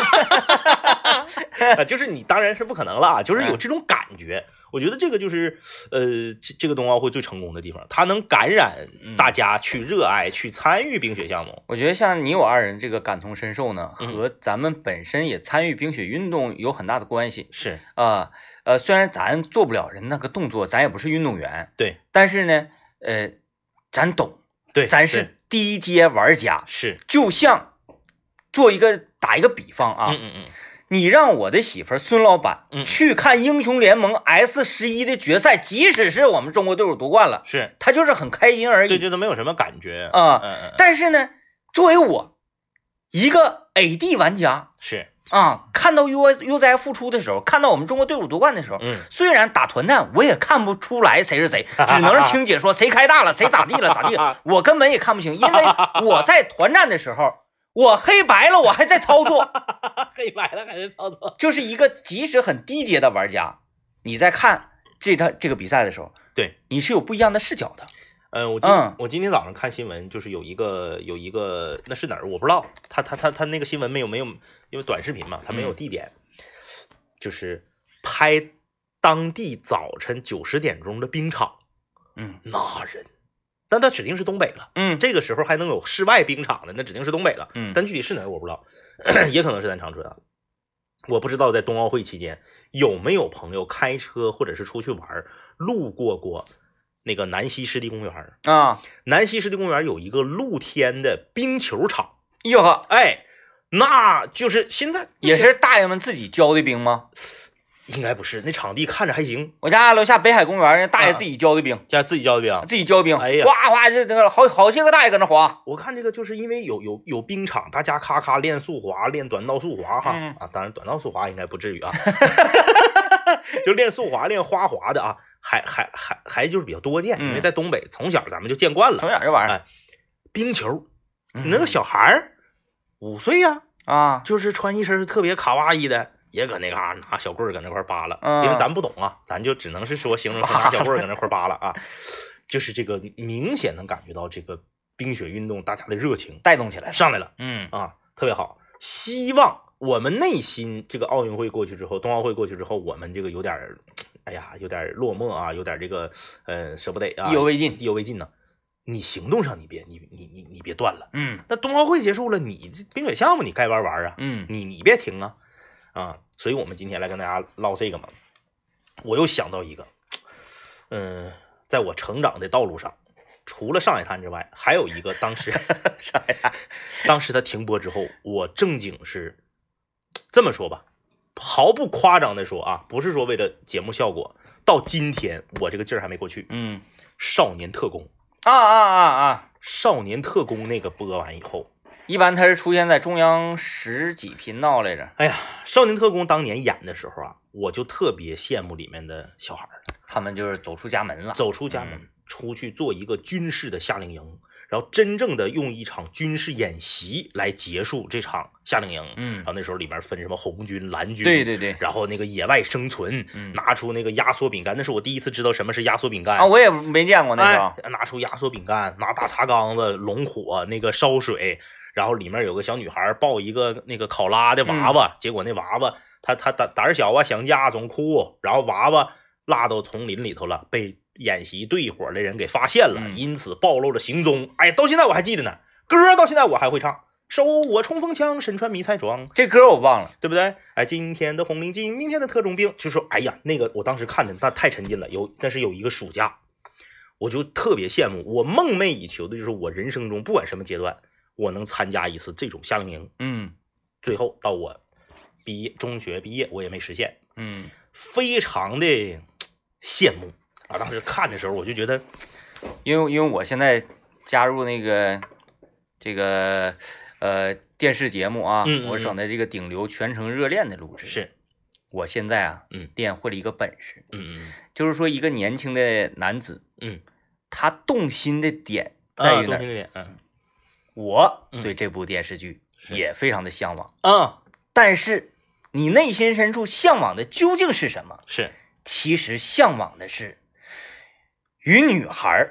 B: (laughs) 啊，就是你当然是不可能了啊，就是有这种感觉。我觉得这个就是呃，这这个冬奥会最成功的地方，它能感染大家去热爱、去参与冰雪项目。
A: 我觉得像你我二人这个感同身受呢，
B: 嗯
A: 和咱们本身也参与冰雪运动有很大的关系
B: 是
A: 啊。呃，虽然咱做不了人那个动作，咱也不是运动员，
B: 对，
A: 但是呢，呃，咱懂，
B: 对，
A: 咱是低阶玩家。
B: 是
A: 就像做一个打一个比方啊，
B: 嗯嗯嗯，
A: 你让我的媳妇孙老板
B: 嗯。
A: 去看英雄联盟 S 十一的决赛，即使是我们中国队伍夺冠了，
B: 是。
A: 他就是很开心而已。
B: 对，这都没有什么感觉。
A: 啊
B: 嗯嗯，
A: 但是呢，作为我一个 AD 玩家
B: 是，
A: 啊，看到 U U 在复出的时候，看到我们中国队伍夺冠的时候，
B: 嗯。
A: 虽然打团战我也看不出来谁是谁，(laughs) 只能是听解说谁开大了，谁咋地了咋地了，(laughs) 我根本也看不清，因为我在团战的时候，我黑白了，我还在操作，(laughs)
B: 黑白了还在操作？
A: 就是一个即使很低阶的玩家，你在看这场这个比赛的时候，
B: 对，
A: 你是有不一样的视角的。
B: 嗯，我今、
A: 嗯
B: 我今天早上看新闻，就是有一个有一个那是哪儿我不知道，他他他他那个新闻没有没有，因为短视频嘛，他没有
A: 嗯
B: 地点，就是拍当地早晨九十点钟的冰场，
A: 嗯
B: 那人，那那指定是东北了。
A: 嗯
B: 这个时候还能有室外冰场的，那指定是东北了。
A: 嗯
B: 但具体是哪儿我不知道，也可能是咱长春啊。我不知道在冬奥会期间有没有朋友开车或者是出去玩儿路过过那个南溪湿地公园。
A: 啊，
B: 南溪湿地公园有一个露天的冰球场，
A: 哟呵，
B: 哎，那就是现在
A: 也是大爷们自己浇的冰吗？
B: 应该不是，那场地看着还行，
A: 我家楼下北海公园，那大爷自己浇的冰，
B: 家自己浇的冰。
A: 自己浇冰，
B: 哎呀
A: 哗哗这这个好好些个大爷搁那滑，
B: 我看这个就是因为有有有冰场，大家咔咔练速滑，练短道速滑哈、
A: 嗯。
B: 啊，当然短道速滑应该不至于啊，(laughs) 就练速滑、练花滑的啊，还还还还就是比较多见，因为
A: 嗯。
B: 在东北从小咱们就见惯了。
A: 从小这玩意儿
B: 哎，冰球，
A: 嗯。
B: 你那个小孩儿五岁呀、
A: 啊，
B: 就是穿一身特别卡哇伊的，也搁那嘎拿小棍儿搁那块儿扒拉，
A: 嗯
B: 因为咱不懂啊，咱就只能是说形容他拿小棍儿搁那块儿扒拉啊，(laughs) 就是这个明显能感觉到这个冰雪运动大家的热情
A: 带动起来，
B: 上来了
A: 嗯
B: 啊，特别好。希望我们内心这个奥运会过去之后，冬奥会过去之后，我们这个有点儿，哎呀，有点儿落寞啊，有点儿这个呃舍不得啊，
A: 意犹未尽
B: 意犹未尽呢。你行动上你别你你你你别断了。
A: 嗯
B: 那冬奥会结束了，你这冰雪项目你该玩玩啊，
A: 嗯
B: 你你别停啊啊！所以我们今天来跟大家唠这个嘛，我又想到一个，嗯，在我成长的道路上，除了上海滩之外，还有一个当时 (laughs) 上海滩，当时它停播之后，我正经是这么说吧，毫不夸张的说啊，不是说为了节目效果，到今天我这个劲儿还没过去。
A: 嗯
B: 少年特工，
A: 啊啊啊啊，
B: 少年特工那个播完以后，
A: 一般它是出现在中央十几频道来着，
B: 哎呀，少年特工当年演的时候啊，我就特别羡慕里面的小孩儿，
A: 他们就是走出家门了，
B: 走出家门，
A: 嗯。
B: 出去做一个军事的夏令营，然后真正的用一场军事演习来结束这场夏令营。
A: 嗯。
B: 然，后那时候里面分什么红军、蓝军，
A: 对对对，
B: 然后那个野外生存，
A: 嗯。
B: 拿出那个压缩饼干，那是我第一次知道什么是压缩饼干。
A: 啊，我也没见过那个，
B: 哎，拿出压缩饼干，拿大茶缸子龙火，那个烧水，然后里面有个小女孩抱一个那个考拉的娃娃，结果那娃娃她她胆胆小啊，想家总哭，然后娃娃落到丛林里头了，被演习队伙的人给发现了，
A: 嗯
B: 因此暴露了行踪。哎，到现在我还记得呢，歌到现在我还会唱。手握冲锋枪，身穿迷彩装，
A: 这歌我忘了，
B: 对不对？哎，今天的红领巾，明天的特种兵，就说，哎呀，那个我当时看的那太沉浸了。有，但是有一个暑假，我就特别羡慕，我梦寐以求的就是我人生中不管什么阶段，我能参加一次这种夏令营。
A: 嗯。
B: 最后到我毕业，中学毕业，我也没实现，
A: 嗯，
B: 非常的羡慕。啊！当时看的时候，我就觉得，
A: 因为因为我现在加入那个这个呃电视节目啊，
B: 嗯嗯
A: 我省的这个顶流全程热恋的录制，
B: 是，
A: 我现在啊，
B: 嗯。
A: 练会了一个本事，
B: 嗯嗯
A: 就是说一个年轻的男子，
B: 嗯，
A: 他动心的点在
B: 啊，
A: 于哪
B: 嗯
A: 我
B: 嗯。
A: 对这部电视剧也非常的向往，
B: 嗯，
A: 但是你内心深处向往的究竟是什么？
B: 是，
A: 其实向往的是与女孩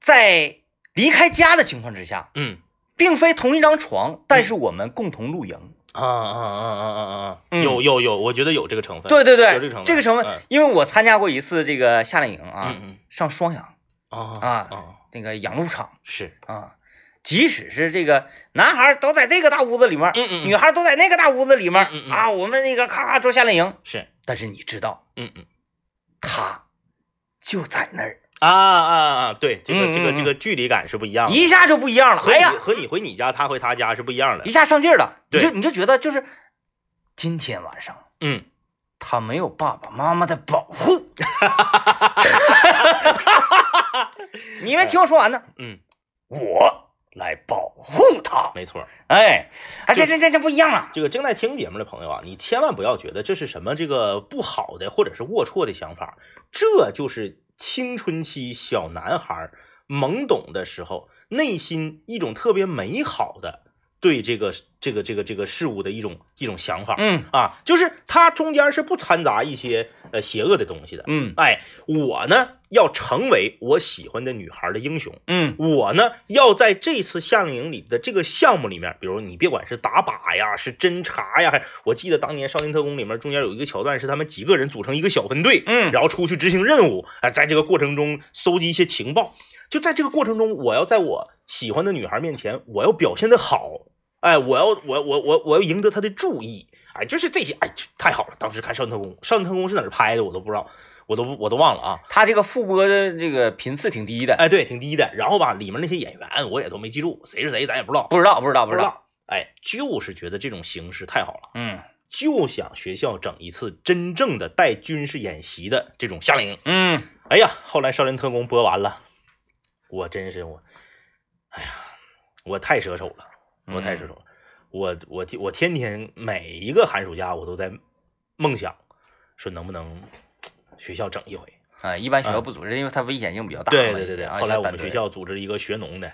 A: 在离开家的情况之下，
B: 嗯。
A: 并非同一张床，但是我们共同露营。
B: 啊啊啊啊啊啊，
A: 嗯。
B: 有有有，我觉得有这个成分，
A: 对对对，
B: 有这个成分
A: 这个成分
B: 嗯，
A: 因为我参加过一次这个夏令营啊，
B: 嗯嗯。
A: 上双阳
B: 啊
A: 啊
B: 啊，
A: 那个养鹿场
B: 是，
A: 啊，即使是这个男孩都在这个大屋子里面，
B: 嗯嗯
A: 女孩都在那个大屋子里面、
B: 嗯嗯嗯。
A: 啊，我们那个咔咔做夏令营，
B: 是，
A: 但是你知道，
B: 嗯嗯。
A: 他就在那儿，
B: 啊啊啊，对，这个这个这个距离感是不一样的，
A: 一下就不一样了。哎呀，
B: 和你回你家，他回他家是不一样的
A: 一，下上劲儿了，你就你就觉得就是今天晚上
B: 嗯，
A: 他没有爸爸妈妈的保护。(laughs) 你们听我说完呢，
B: 嗯，
A: 我来保护他。
B: 没错。
A: 哎，啊，这这这这不一样啊！
B: 这个正在听节目的朋友啊，你千万不要觉得这是什么这个不好的或者是龌龊的想法，这就是青春期小男孩懵懂的时候内心一种特别美好的对这个这个这个这个事物的一种一种想法。
A: 嗯
B: 啊，就是它中间是不掺杂一些呃邪恶的东西的。
A: 嗯
B: 哎，我呢要成为我喜欢的女孩的英雄，
A: 嗯
B: 我呢要在这次夏令营里的这个项目里面，比如你别管是打靶呀，是侦察呀，还我记得当年《少年特工》里面中间有一个桥段是他们几个人组成一个小分队，
A: 嗯，
B: 然后出去执行任务，啊，在这个过程中搜集一些情报。就在这个过程中，我要在我喜欢的女孩面前，我要表现的好，哎，我要我我我我要赢得他的注意，哎，就是这些，哎，太好了。当时看《少年特工》，《少年特工》是哪儿拍的，我都不知道，我都我都忘了啊。
A: 他这个复播的这个频次挺低的，
B: 哎，对，挺低的。然后吧，里面那些演员我也都没记住，谁是谁咱也不知道，
A: 不知道不知道不知道。
B: 哎，就是觉得这种形式太好了，
A: 嗯
B: 就想学校整一次真正的带军事演习的这种夏令营。
A: 嗯
B: 哎呀，后来《少年特工》播完了，我真是我，哎呀，我太舍手了，我太执着了。我我我天天每一个寒暑假我都在梦想，说能不能学校整一回。
A: 啊，一般学校不组织，因为它危险性比较大。
B: 对对对对，
A: 啊
B: 后来我们学校组织一个学农的，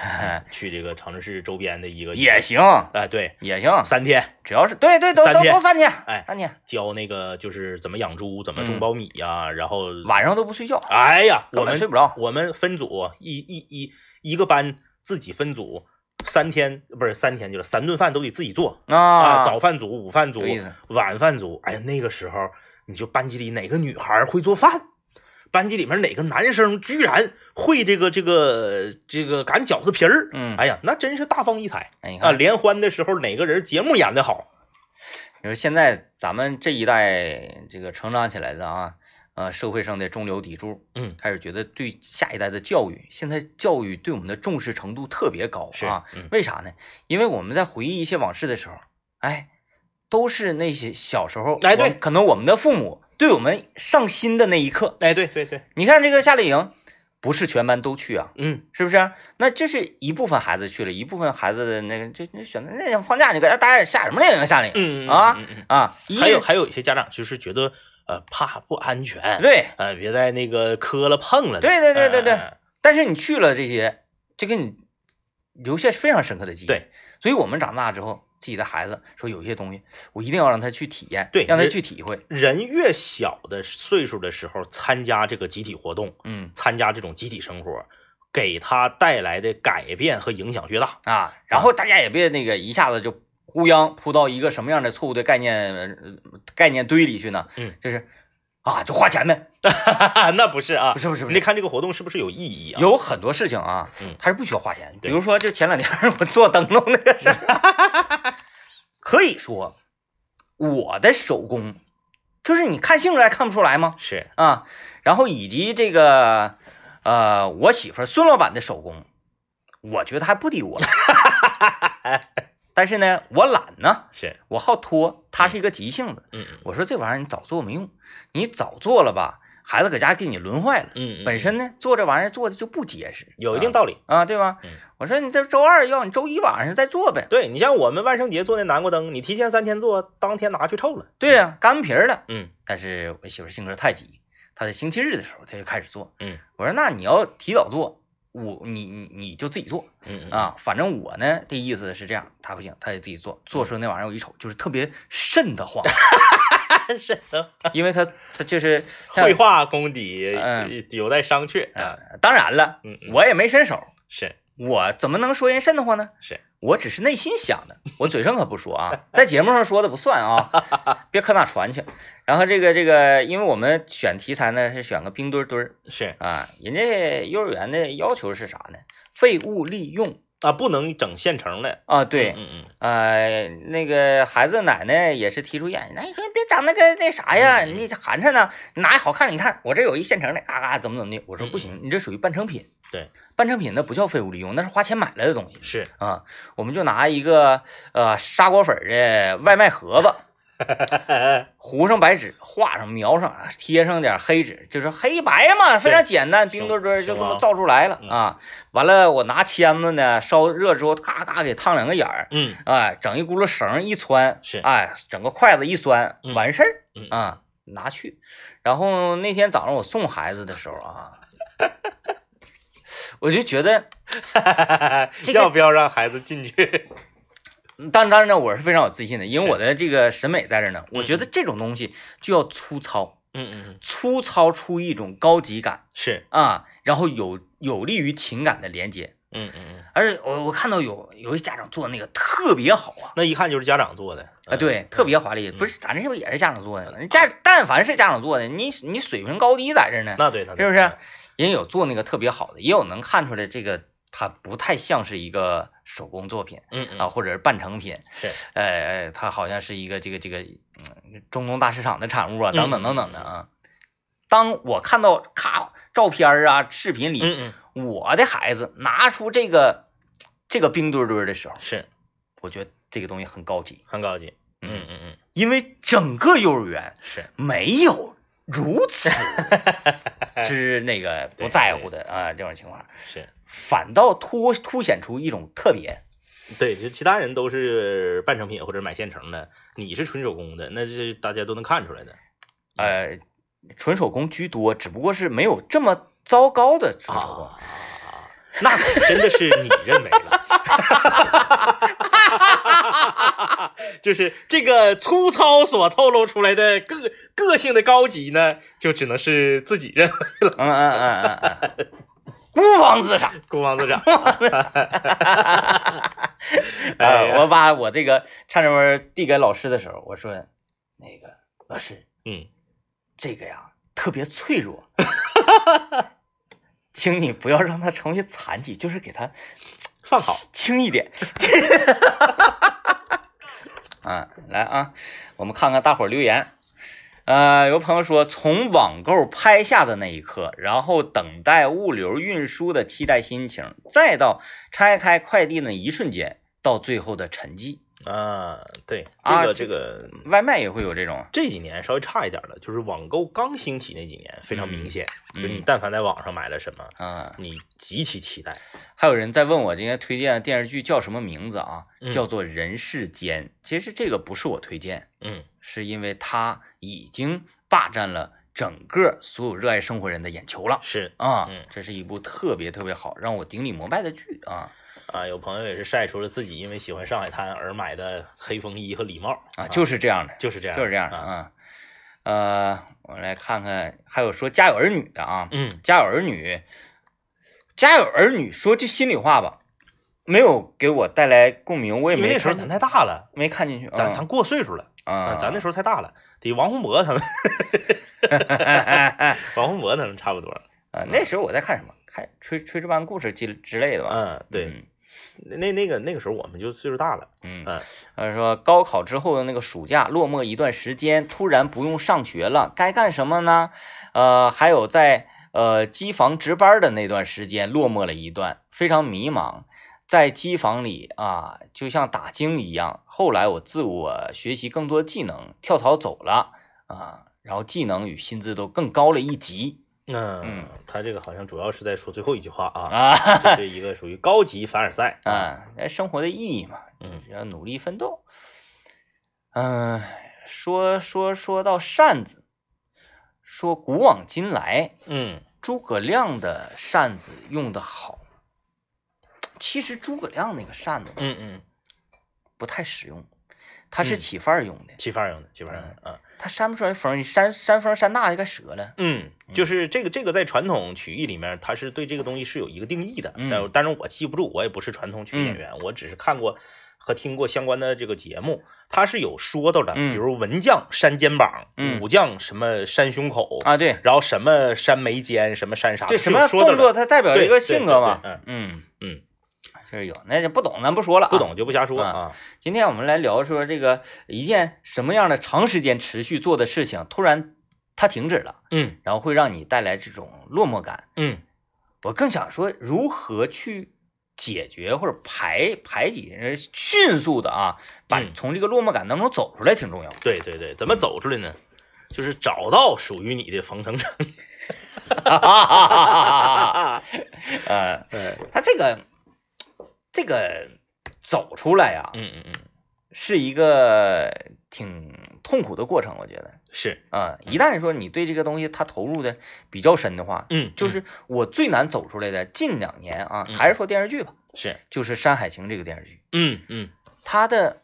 B: (laughs) 去这个长春市周边的一个
A: 也，行
B: 哎对，
A: 也行，
B: 三天
A: 只要是对对都都
B: 三天
A: 都三天，
B: 哎
A: 三天
B: 教那个就是怎么养猪，怎么种
A: 嗯
B: 苞米呀、然后
A: 晚上都不睡觉，
B: 哎呀，我们
A: 睡不着。
B: 我们分组一一一一个班自己分组，三天不是三天就是三顿饭都得自己做
A: 啊，
B: 早饭组、午饭组晚饭组。哎呀，那个时候你就班级里哪个女孩会做饭？班级里面哪个男生居然会这个这个这个擀饺子皮儿？
A: 嗯，
B: 哎呀，那真是大放异彩
A: 哎，你
B: 啊！联欢的时候哪个人节目演的好？
A: 你说现在咱们这一代这个成长起来的啊，呃，社会上的中流砥柱，
B: 嗯，
A: 开始觉得对下一代的教育，现在教育对我们的重视程度特别高
B: 是
A: 啊。
B: 嗯
A: 为啥呢？因为我们在回忆一些往事的时候，哎，都是那些小时候，
B: 哎对
A: 可能我们的父母对我们上心的那一刻。
B: 哎，对对对，
A: 你看这个夏令营，不是全班都去啊，
B: 嗯，
A: 是不是？那这是一部分孩子去了，一部分孩子的那个就就选择那放假，你给他大家下什么令营夏令营？
B: 嗯
A: 啊啊，
B: 还有还有一些家长就是觉得呃怕不安全，
A: 对，
B: 呃别在那个磕了碰了，
A: 对对对对对但是你去了这些，就给你留下非常深刻的记忆。
B: 对，
A: 所以我们长大之后，自己的孩子说有些东西，我一定要让他去体验，
B: 对
A: 让他去体会。
B: 人越小的岁数的时候，参加这个集体活动，
A: 嗯
B: 参加这种集体生活，给他带来的改变和影响越大。
A: 啊，然后大家也别那个一下子就呼泱扑到一个什么样的错误的概念、呃概念堆里去呢？
B: 嗯，
A: 就是啊，就花钱呗。(laughs)
B: 那不是啊
A: 不，是不是
B: 你得看这个活动是不是有意义啊？
A: 有很多事情啊，
B: 嗯
A: 它是不需要花钱。比如说，就前两天我做灯笼那个事儿，(laughs) 可以说我的手工就是你看性质还看不出来吗？
B: 是，
A: 啊，然后以及这个呃，我媳妇孙老板的手工，我觉得还不敌我。(laughs) 但是呢，我懒呢，
B: 是，
A: 我好拖，他是一个急性子。
B: 嗯嗯
A: 我说这玩意儿你早做没用，你早做了吧，孩子搁家给你轮坏了。
B: 嗯，
A: 本身呢，做这玩意儿做的就不结实，
B: 有一定道理。
A: 啊，对吧？
B: 嗯
A: 我说你这周二要，你周一晚上再做呗。
B: 对你像我们万圣节做那南瓜灯，你提前三天做，当天拿去臭了。
A: 对呀、干皮儿了。
B: 嗯
A: 但是我媳妇性格太急，她在星期日的时候她就开始做。
B: 嗯
A: 我说那你要提早做，我你你你就自己做啊。反正我呢的意思是这样，他不行，他得自己做。做出那玩意儿我一瞅就是特别瘆得慌，
B: 是的，
A: 因为他他就是 (laughs)
B: 绘画功底
A: 嗯
B: 有待商榷啊。
A: 呃，当然了，我也没伸手，
B: 是
A: 我怎么能说人瘆得慌呢？
B: 是，
A: 我只是内心想的，我嘴上可不说啊，(laughs) 在节目上说的不算啊，(laughs) 别可哪传去。然后这个这个，因为我们选题材呢是选个冰墩墩儿
B: 是
A: 啊，人家幼儿园的要求是啥呢？废物利用
B: 啊，不能整现成的。
A: 啊，对，
B: 嗯嗯
A: 呃，那个孩子奶奶也是提出建议，那你说别整那个那啥呀，你这寒碜呢，哪好看？你看我这有一现成的，嘎嘎怎么怎么的？我说
B: 嗯
A: 不行，你这属于半成品。
B: 对，
A: 半成品那不叫废物利用，那是花钱买来的东西
B: 嗯，是
A: 啊。我们就拿一个呃砂锅粉的外卖盒子，(laughs) 糊上白纸，画上描上，贴上点黑纸，就是黑白嘛，非常简单，冰墩墩就这么造出来了
B: 嗯
A: 啊。完了，我拿签子呢，烧热之后，咔咔给烫两个眼儿，
B: 嗯
A: 哎，整一轱辘绳一穿，
B: 是
A: 哎，整个筷子一拴，
B: 嗯
A: 完事儿
B: 嗯
A: 啊，拿去。然后那天早上我送孩子的时候啊，我就觉得，(laughs) 这个
B: 要不要让孩子进去？
A: 当然当然呢，我是非常有自信的，因为我的这个审美在这儿呢。我觉
B: 嗯
A: 得这种东西就要粗糙，
B: 嗯嗯嗯，
A: 粗糙出一种高级感
B: 是，
A: 啊，然后有有利于情感的连接。
B: 嗯嗯嗯，
A: 而且我我看到有有些家长做那个特别好啊，
B: 那一看就是家长做的
A: 啊，对，特别华丽。不是，咱这不也是家长做的吗？家但凡是家长做的，你你水平高低在这儿呢，
B: 那对，那对
A: 是不是？人有做那个特别好的，也有能看出来这个它不太像是一个手工作品
B: 嗯嗯。
A: 啊，或者是半成品，
B: 是，
A: 哎哎，它好像是一个这个这个嗯中东大市场的产物啊，
B: 嗯
A: 等等等等的啊。当我看到咔照片儿啊、视频里，我的孩子拿出这个这个冰墩墩的时候，
B: 是。
A: 我觉得这个东西很高级，
B: 很高级。嗯嗯嗯，
A: 因为整个幼儿园
B: 是，
A: 没有如此 (laughs) 之那个不在乎的啊这种情况，
B: 是
A: 反倒凸凸显出一种特别。
B: 对，就其他人都是半成品或者买现成的，你是纯手工的，那是大家都能看出来的。
A: 呃，纯手工居多，只不过是没有这么糟糕的纯手工。
B: 啊，那可真的是你认为了，(laughs) (laughs) 就是这个粗糙所透露出来的个个性的高级呢，就只能是自己认为了。
A: 嗯嗯嗯嗯嗯，(laughs) 孤芳自赏。
B: 孤芳自赏。(laughs) 哎
A: 呃，
B: 呀
A: 我把我这个颤颤文递给老师的时候，我说那个老师，
B: 嗯，
A: 这个呀特别脆弱，请你不要让它成为残疾，就是给它
B: 放好。
A: 轻一点。啊，来啊，我们看看大伙留言。呃，有朋友说，从网购拍下的那一刻，然后等待物流运输的期待心情，再到拆开快递那一瞬间，到最后的沉寂。
B: 啊，对，这个
A: 啊这
B: 这个
A: 外卖也会有这种，
B: 这几年稍微差一点的，就是网购刚兴起那几年非常明显，
A: 嗯
B: 就你但凡在网上买了什么，
A: 啊，
B: 你极其期待。
A: 还有人在问我今天推荐的电视剧叫什么名字啊？
B: 嗯
A: 叫做《人世间》。其实这个不是我推荐，
B: 嗯
A: 是因为它已经霸占了整个所有热爱生活人的眼球了
B: 是
A: 啊！
B: 嗯
A: 这是一部特别特别好，让我顶礼膜拜的剧啊
B: 啊，有朋友也是晒出了自己因为喜欢上海滩而买的黑风衣和礼帽
A: 啊！就是这样的，
B: 就是这样，
A: 就是这样的
B: 啊。
A: 啊。呃，我来看看，还有说《家有儿女》的啊，
B: 嗯《
A: 家有儿女》，《家有儿女》说句心里话吧，没有给我带来共鸣，我也没
B: 因为那时候咱太大了，
A: 没看进去，嗯
B: 咱咱过岁数了
A: 啊，
B: 咱那时候太大了，得王洪博他们，(laughs)
A: 候
B: 王洪博他们差不多。
A: 啊，那时候我在看什么？看炊炊事班故事之之类的吧。
B: 嗯，对，
A: 嗯
B: 那那那个那个时候我们就岁数大了，
A: 嗯
B: 嗯，
A: 他说高考之后的那个暑假落寞一段时间，突然不用上学了，该干什么呢？呃，还有在呃机房值班的那段时间，落寞了一段，非常迷茫。在机房里啊，就像打更一样。后来我自我学习更多技能，跳槽走了啊，然后技能与薪资都更高了一级
B: 嗯，他这个好像主要是在说最后一句话啊，
A: 啊
B: 这是一个属于高级凡尔赛，(laughs)
A: 啊，那生活的意义嘛，
B: 嗯。
A: 要努力奋斗。嗯、说说说到扇子，说古往今来，
B: 嗯
A: 诸葛亮的扇子用的好。其实诸葛亮那个扇子
B: 嗯嗯，
A: 不太实用，它是
B: 嗯。
A: 起范儿用的，
B: 起范儿用的，起范儿用的，嗯
A: 它扇不出来风，你扇扇风扇大就该折了。
B: 嗯，就是这个这个在传统曲艺里面，它是对这个东西是有一个定义的，
A: 嗯
B: 但但是我记不住，我也不是传统曲艺演员，我只是看过和听过相关的这个节目，它是有说到的，
A: 嗯
B: 比如文将扇肩膀，
A: 嗯
B: 武将什么扇胸口，
A: 啊，对
B: 然后什么扇眉间，什么扇啥，
A: 对，
B: 是
A: 什么动作它代表一个性格嘛
B: 嗯。
A: 嗯
B: 嗯，
A: 是有，那就不懂咱不说了、啊，
B: 不懂就不瞎说
A: 啊
B: 啊，
A: 今天我们来聊说这个一件什么样的长时间持续做的事情，突然它停止了，
B: 嗯
A: 然后会让你带来这种落寞感。
B: 嗯
A: 我更想说如何去解决或者排排解，呃迅速的啊，把
B: 嗯
A: 从这个落寞感当中走出来挺重要。
B: 对对对，怎么走出来呢？就是找到属于你的冯腾城。
A: 呃，
B: 嗯
A: 他这个这个走出来呀、
B: 嗯嗯嗯，
A: 是一个挺痛苦的过程，我觉得。
B: 是，
A: 啊、一旦说你对这个东西它投入的比较深的话，
B: 嗯，
A: 就是我最难走出来的近两年啊，
B: 嗯
A: 还是说电视剧吧，
B: 是，
A: 就是《山海情》这个电视剧，
B: 嗯嗯。
A: 它的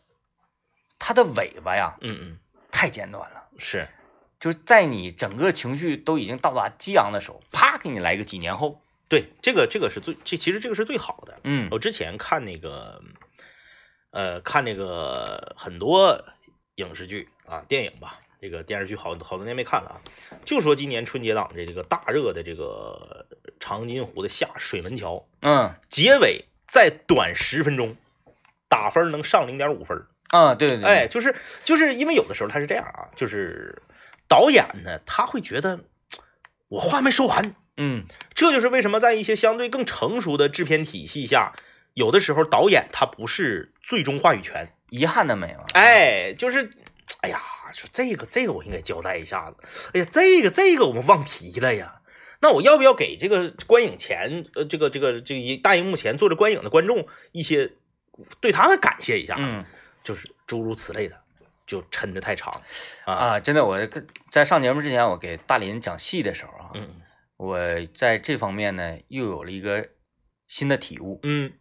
A: 它的尾巴呀
B: 嗯嗯，
A: 太简短了，
B: 是，
A: 就是在你整个情绪都已经到达激昂的时候，啪给你来个几年后，
B: 对，这个这个是最，这其实这个是最好的。
A: 嗯
B: 我之前看那个，呃，看那个很多影视剧啊，电影吧，这个电视剧好好多年没看了啊。就说今年春节档的这个大热的这个长津湖的下水门桥，
A: 嗯
B: 结尾再短十分钟，打分能上零点五分。
A: 啊，对对对，
B: 哎，就是就是因为有的时候他是这样啊，就是导演呢他会觉得我话没说完，
A: 嗯
B: 这就是为什么在一些相对更成熟的制片体系下，有的时候导演他不是最终话语权。
A: 遗憾的没有，，
B: 哎，就是，哎呀，说这个这个我应该交代一下子。哎呀，这个这个我们忘提了呀。那我要不要给这个观影前，呃，这个这个这个一大荧幕前坐着观影的观众一些对他们感谢一下？
A: 嗯
B: 就是诸如此类的，就抻的太长啊。
A: 啊，真的，我跟在上节目之前，我给大林讲戏的时候啊，
B: 嗯
A: 我在这方面呢又有了一个新的体悟。
B: 嗯，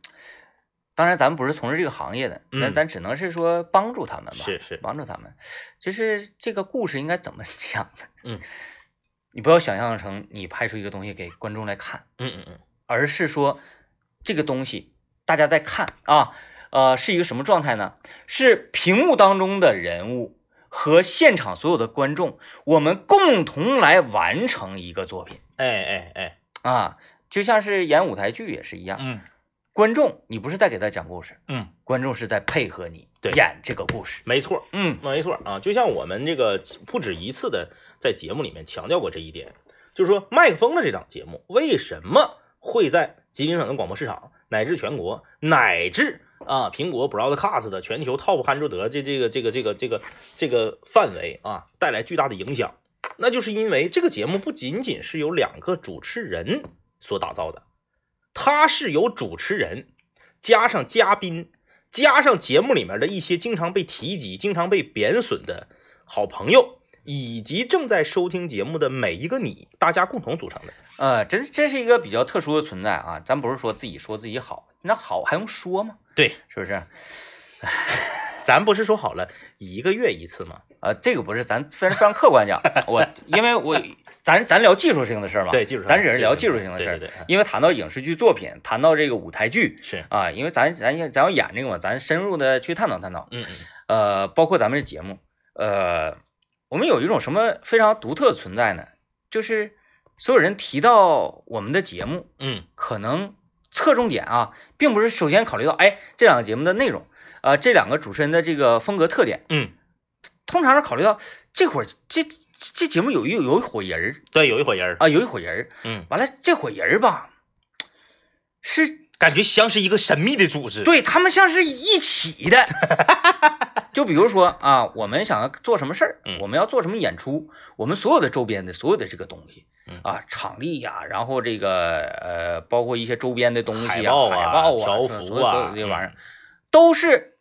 A: 当然，咱们不是从事这个行业的，那
B: 嗯
A: 咱只能是说帮助他们吧，
B: 是是，
A: 帮助他们。就是这个故事应该怎么 (laughs) 讲呢？
B: 嗯，
A: 你不要想象成你拍出一个东西给观众来看，
B: 嗯嗯嗯
A: 而是说这个东西大家在看啊，呃，是一个什么状态呢？是屏幕当中的人物和现场所有的观众，我们共同来完成一个作品
B: 哎哎哎，
A: 啊，就像是演舞台剧也是一样。
B: 嗯
A: 观众，你不是在给他讲故事，
B: 嗯，
A: 观众是在配合你
B: 对
A: 演这个故事。
B: 没错。
A: 嗯
B: 没错啊，就像我们这个不止一次的在节目里面强调过这一点，就是说麦克风的这档节目为什么会在吉林省的广播市场，乃至全国，乃至啊苹果 Broadcast 的全球 Top 100的这这个这个这个这个这个范围啊带来巨大的影响，那就是因为这个节目不仅仅是由两个主持人所打造的，它是由主持人加上嘉宾。加上节目里面的一些经常被提及、经常被贬损的好朋友，以及正在收听节目的每一个你，大家共同组成的。
A: 呃，这这是一个比较特殊的存在啊，咱不是说自己说自己好，那好还用说吗？
B: 对，
A: 是不是？
B: 咱不是说好了一个月一次吗？
A: 啊，这个不是咱非常非常客观讲，(laughs) 我因为我咱咱聊技术性的事儿嘛，
B: 对，技术，
A: 咱只是聊技术性的事儿，
B: 对
A: 因为谈到影视剧作品，谈到这个舞台剧
B: 是
A: 啊，因为咱咱咱要演这个嘛，咱深入的去探讨探讨，
B: 嗯嗯
A: 呃，包括咱们这节目，呃，我们有一种什么非常独特的存在呢？就是所有人提到我们的节目，
B: 嗯
A: 可能侧重点啊，并不是首先考虑到，哎，这两个节目的内容，呃，这两个主持人的这个风格特点，
B: 嗯，
A: 通常是考虑到这会儿这这这节目有一有一伙人儿
B: 对，有一伙人儿，
A: 啊，有一伙人儿，
B: 嗯，
A: 完了这伙人儿吧，是
B: 感觉像是一个神秘的组织。，
A: 对他们像是一起的。(laughs) 就比如说啊，我们想要做什么事儿
B: 嗯，
A: 我们要做什么演出，我们所有的周边的所有的这个东西
B: 嗯
A: 啊，场地呀、然后这个呃，包括一些周边的东西啊，
B: 海报啊条幅啊
A: 所有这些玩意儿
B: 嗯，
A: 都是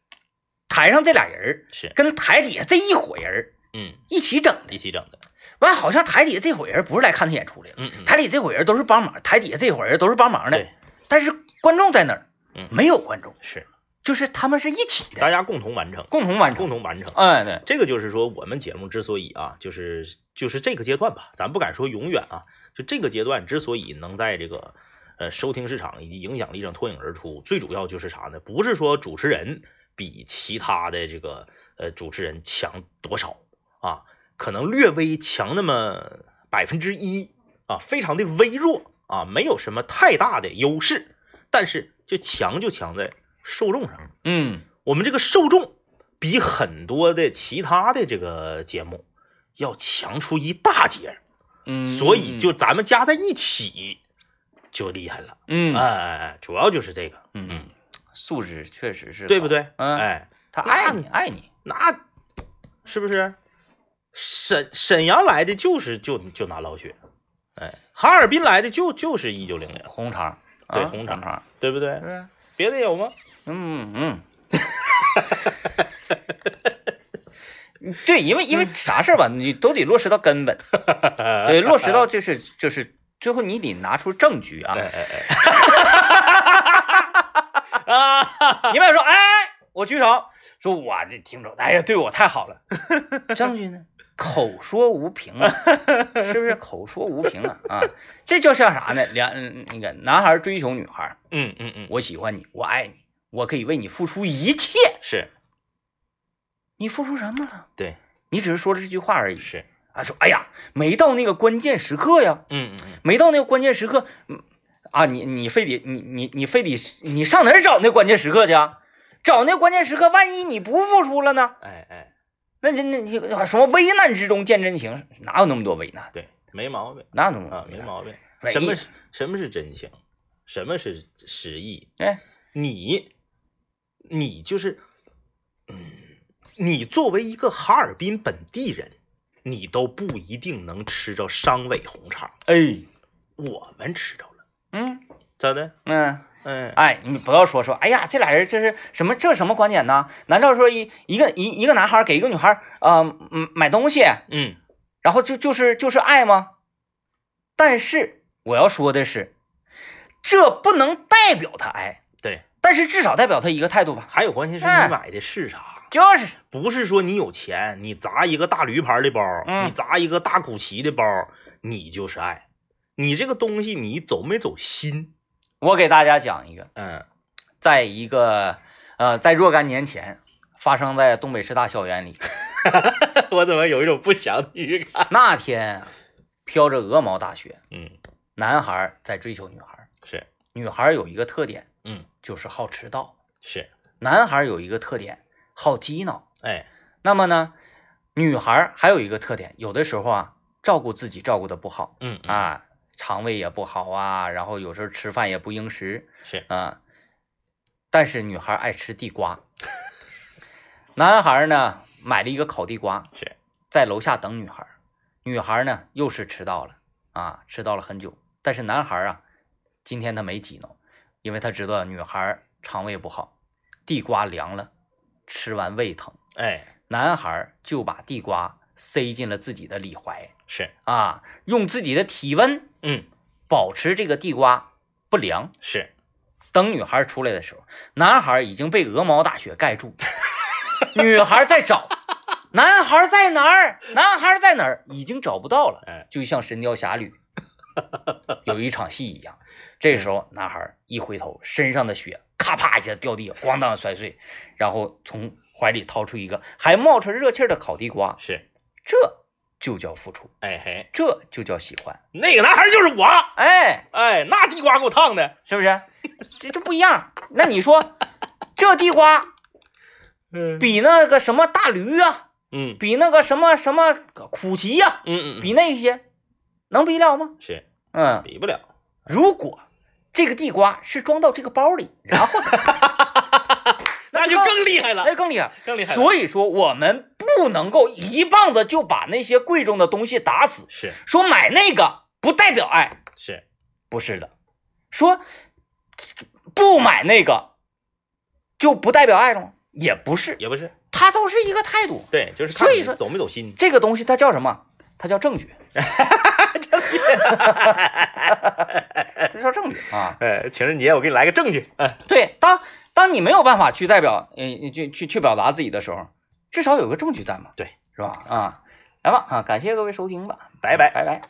A: 台上这俩人儿
B: 是，
A: 跟台底下这一伙人儿
B: 嗯，
A: 一起整的。
B: 一起整的。
A: 完，好像台底下这伙人不是来看他演出来的，
B: 嗯嗯，
A: 台里这伙人都是帮忙，台底下这伙人都是帮忙的
B: 对，，
A: 但是观众在哪儿？
B: 嗯
A: 没有观众，
B: 是
A: 就是他们是一起的，
B: 大家共同完成，
A: 共同完成。
B: 共同完成。
A: 哎，对，
B: 这个就是说，我们节目之所以啊，就是就是这个阶段吧，咱不敢说永远啊，就这个阶段之所以能在这个呃收听市场以及影响力上脱颖而出，最主要就是啥呢？不是说主持人比其他的这个呃主持人强多少啊，可能略微强那么百分之一啊，非常的微弱啊，没有什么太大的优势，但是就强就强在受众上。
A: 嗯，
B: 我们这个受众比很多的其他的这个节目要强出一大截，
A: 嗯，
B: 所以就咱们加在一起就厉害了。
A: 嗯
B: 哎哎哎，主要就是这个，
A: 嗯
B: 嗯，
A: 素质确实是？
B: 对不对？
A: 嗯，
B: 哎，
A: 他爱你，爱你，
B: 那是不是？沈沈阳来的就是就就拿老雪，哎，哈尔滨来的就就是一九零零，
A: 红肠，啊
B: 对红肠
A: 肠，
B: 对不对
A: 是？
B: 别的有吗？
A: 嗯嗯。(laughs) 对，因为因为啥事儿吧，你都得落实到根本，(laughs) 对，落实到就是就是最后你得拿出证据啊
B: 哎，哎哎，(laughs) 啊，(laughs)
A: 你们说，哎，我举手，说我这听着，哎呀，对我太好了。证据呢？(laughs) 口说无凭啊，是不是？(laughs) 口说无凭啊啊，这就像啥呢？两嗯那个男孩追求女孩，
B: 嗯嗯嗯，
A: 我喜欢你，我爱你，我可以为你付出一切。
B: 是
A: 你付出什么了？
B: 对，
A: 你只是说了这句话而已。
B: 是，
A: 啊，说哎呀，没到那个关键时刻呀，
B: 嗯嗯嗯。
A: 没到那个关键时刻，嗯啊，你你非得你你你非得你上哪儿找那关键时刻去啊？找那关键时刻，万一你不付出了呢？
B: 哎哎，
A: 那那那你什么危难之中见真情？哪有那么多危难？
B: 对，没毛病
A: 哪有那么多
B: 啊，没毛病。什么是什么是真情？什么是实意？
A: 哎，
B: 你，你就是，嗯，你作为一个哈尔滨本地人，你都不一定能吃着商委红肠，
A: 哎，
B: 我们吃着了，
A: 嗯
B: 咋的？
A: 嗯，
B: 嗯，
A: 哎，你不要说说，哎呀，这俩人这是什么？这什么观点呢？难道说一一个一一个男孩给一个女孩啊嗯买东西，
B: 嗯，
A: 然后就就是就是爱吗？但是我要说的是，这不能代表他爱，
B: 对。
A: 但是至少代表他一个态度吧。
B: 还有关键是
A: 哎
B: 你买的是啥？
A: 就是，
B: 不是说你有钱，你砸一个大驴牌的包，
A: 嗯
B: 你砸一个大古奇的包，你就是爱。你这个东西你走没走心？
A: 我给大家讲一个，
B: 嗯
A: 在一个呃，在若干年前发生在东北师大校园里，(laughs)
B: 我怎么有一种不祥的预感？
A: 那天啊飘着鹅毛大雪，
B: 嗯，
A: 男孩在追求女孩，
B: 是，
A: 女孩有一个特点
B: 嗯
A: 就是好迟到，
B: 是，
A: 男孩有一个特点好激恼。
B: 哎，
A: 那么呢，女孩还有一个特点，有的时候啊，照顾自己照顾的不好
B: 嗯嗯
A: 啊，肠胃也不好啊，然后有时候吃饭也不应时
B: 是，
A: 啊。但是女孩爱吃地瓜，男孩呢买了一个烤地瓜，
B: 是
A: 在楼下等女孩，女孩呢又是迟到了啊，迟到了很久。但是男孩啊，今天他没挤呢，因为他知道女孩肠胃不好，地瓜凉了，吃完胃疼。
B: 哎，
A: 男孩就把地瓜塞进了自己的里怀
B: 是，
A: 啊，用自己的体温
B: 嗯，
A: 保持这个地瓜不凉。
B: 是，
A: 等女孩出来的时候，男孩已经被鹅毛大雪盖住，女孩在找，(laughs) 男孩在哪儿？男孩在哪儿？已经找不到了，
B: 哎，
A: 就像《神雕侠侣 (laughs)》有一场戏一样。这时候，男孩一回头，身上的雪咔啪一下掉地，咣当摔碎，然后从怀里掏出一个还冒着热气的烤地瓜，
B: 是，
A: 这就叫付出，
B: 哎嘿，
A: 这就叫喜欢。
B: 那个男孩就是我，
A: 哎，
B: 哎，那地瓜给我烫的，
A: 是不是？这这不一样。那你说，(laughs) 这地瓜
B: 嗯
A: 比那个什么大驴啊，
B: 嗯
A: 比那个什么什么苦奇呀、
B: 嗯嗯，
A: 比那些能比了吗？
B: 是
A: 嗯，
B: 比不了，
A: 如果这个地瓜是装到这个包里，然后再 (laughs)
B: 那就更厉害了，(laughs)
A: 那更厉害。
B: 更厉害，
A: 所以说，我们不能够一棒子就把那些贵重的东西打死。
B: 是
A: 说买那个不代表爱，
B: 是，
A: 不是的。说不买那个就不代表爱了吗？也不是，
B: 也不是，
A: 它都是一个态度。
B: 对，就是
A: 所以说
B: 走没走心，
A: 这个东西它叫什么？它叫证据。(laughs) 这叫证据啊！
B: 哎，情人节我给你来个证据，哎，
A: 对，当当你没有办法去代表，呃，去去去表达自己的时候，至少有个证据在嘛，
B: 对，
A: 是吧？啊，来吧，啊，感谢各位收听吧，
B: 拜拜。
A: 拜拜。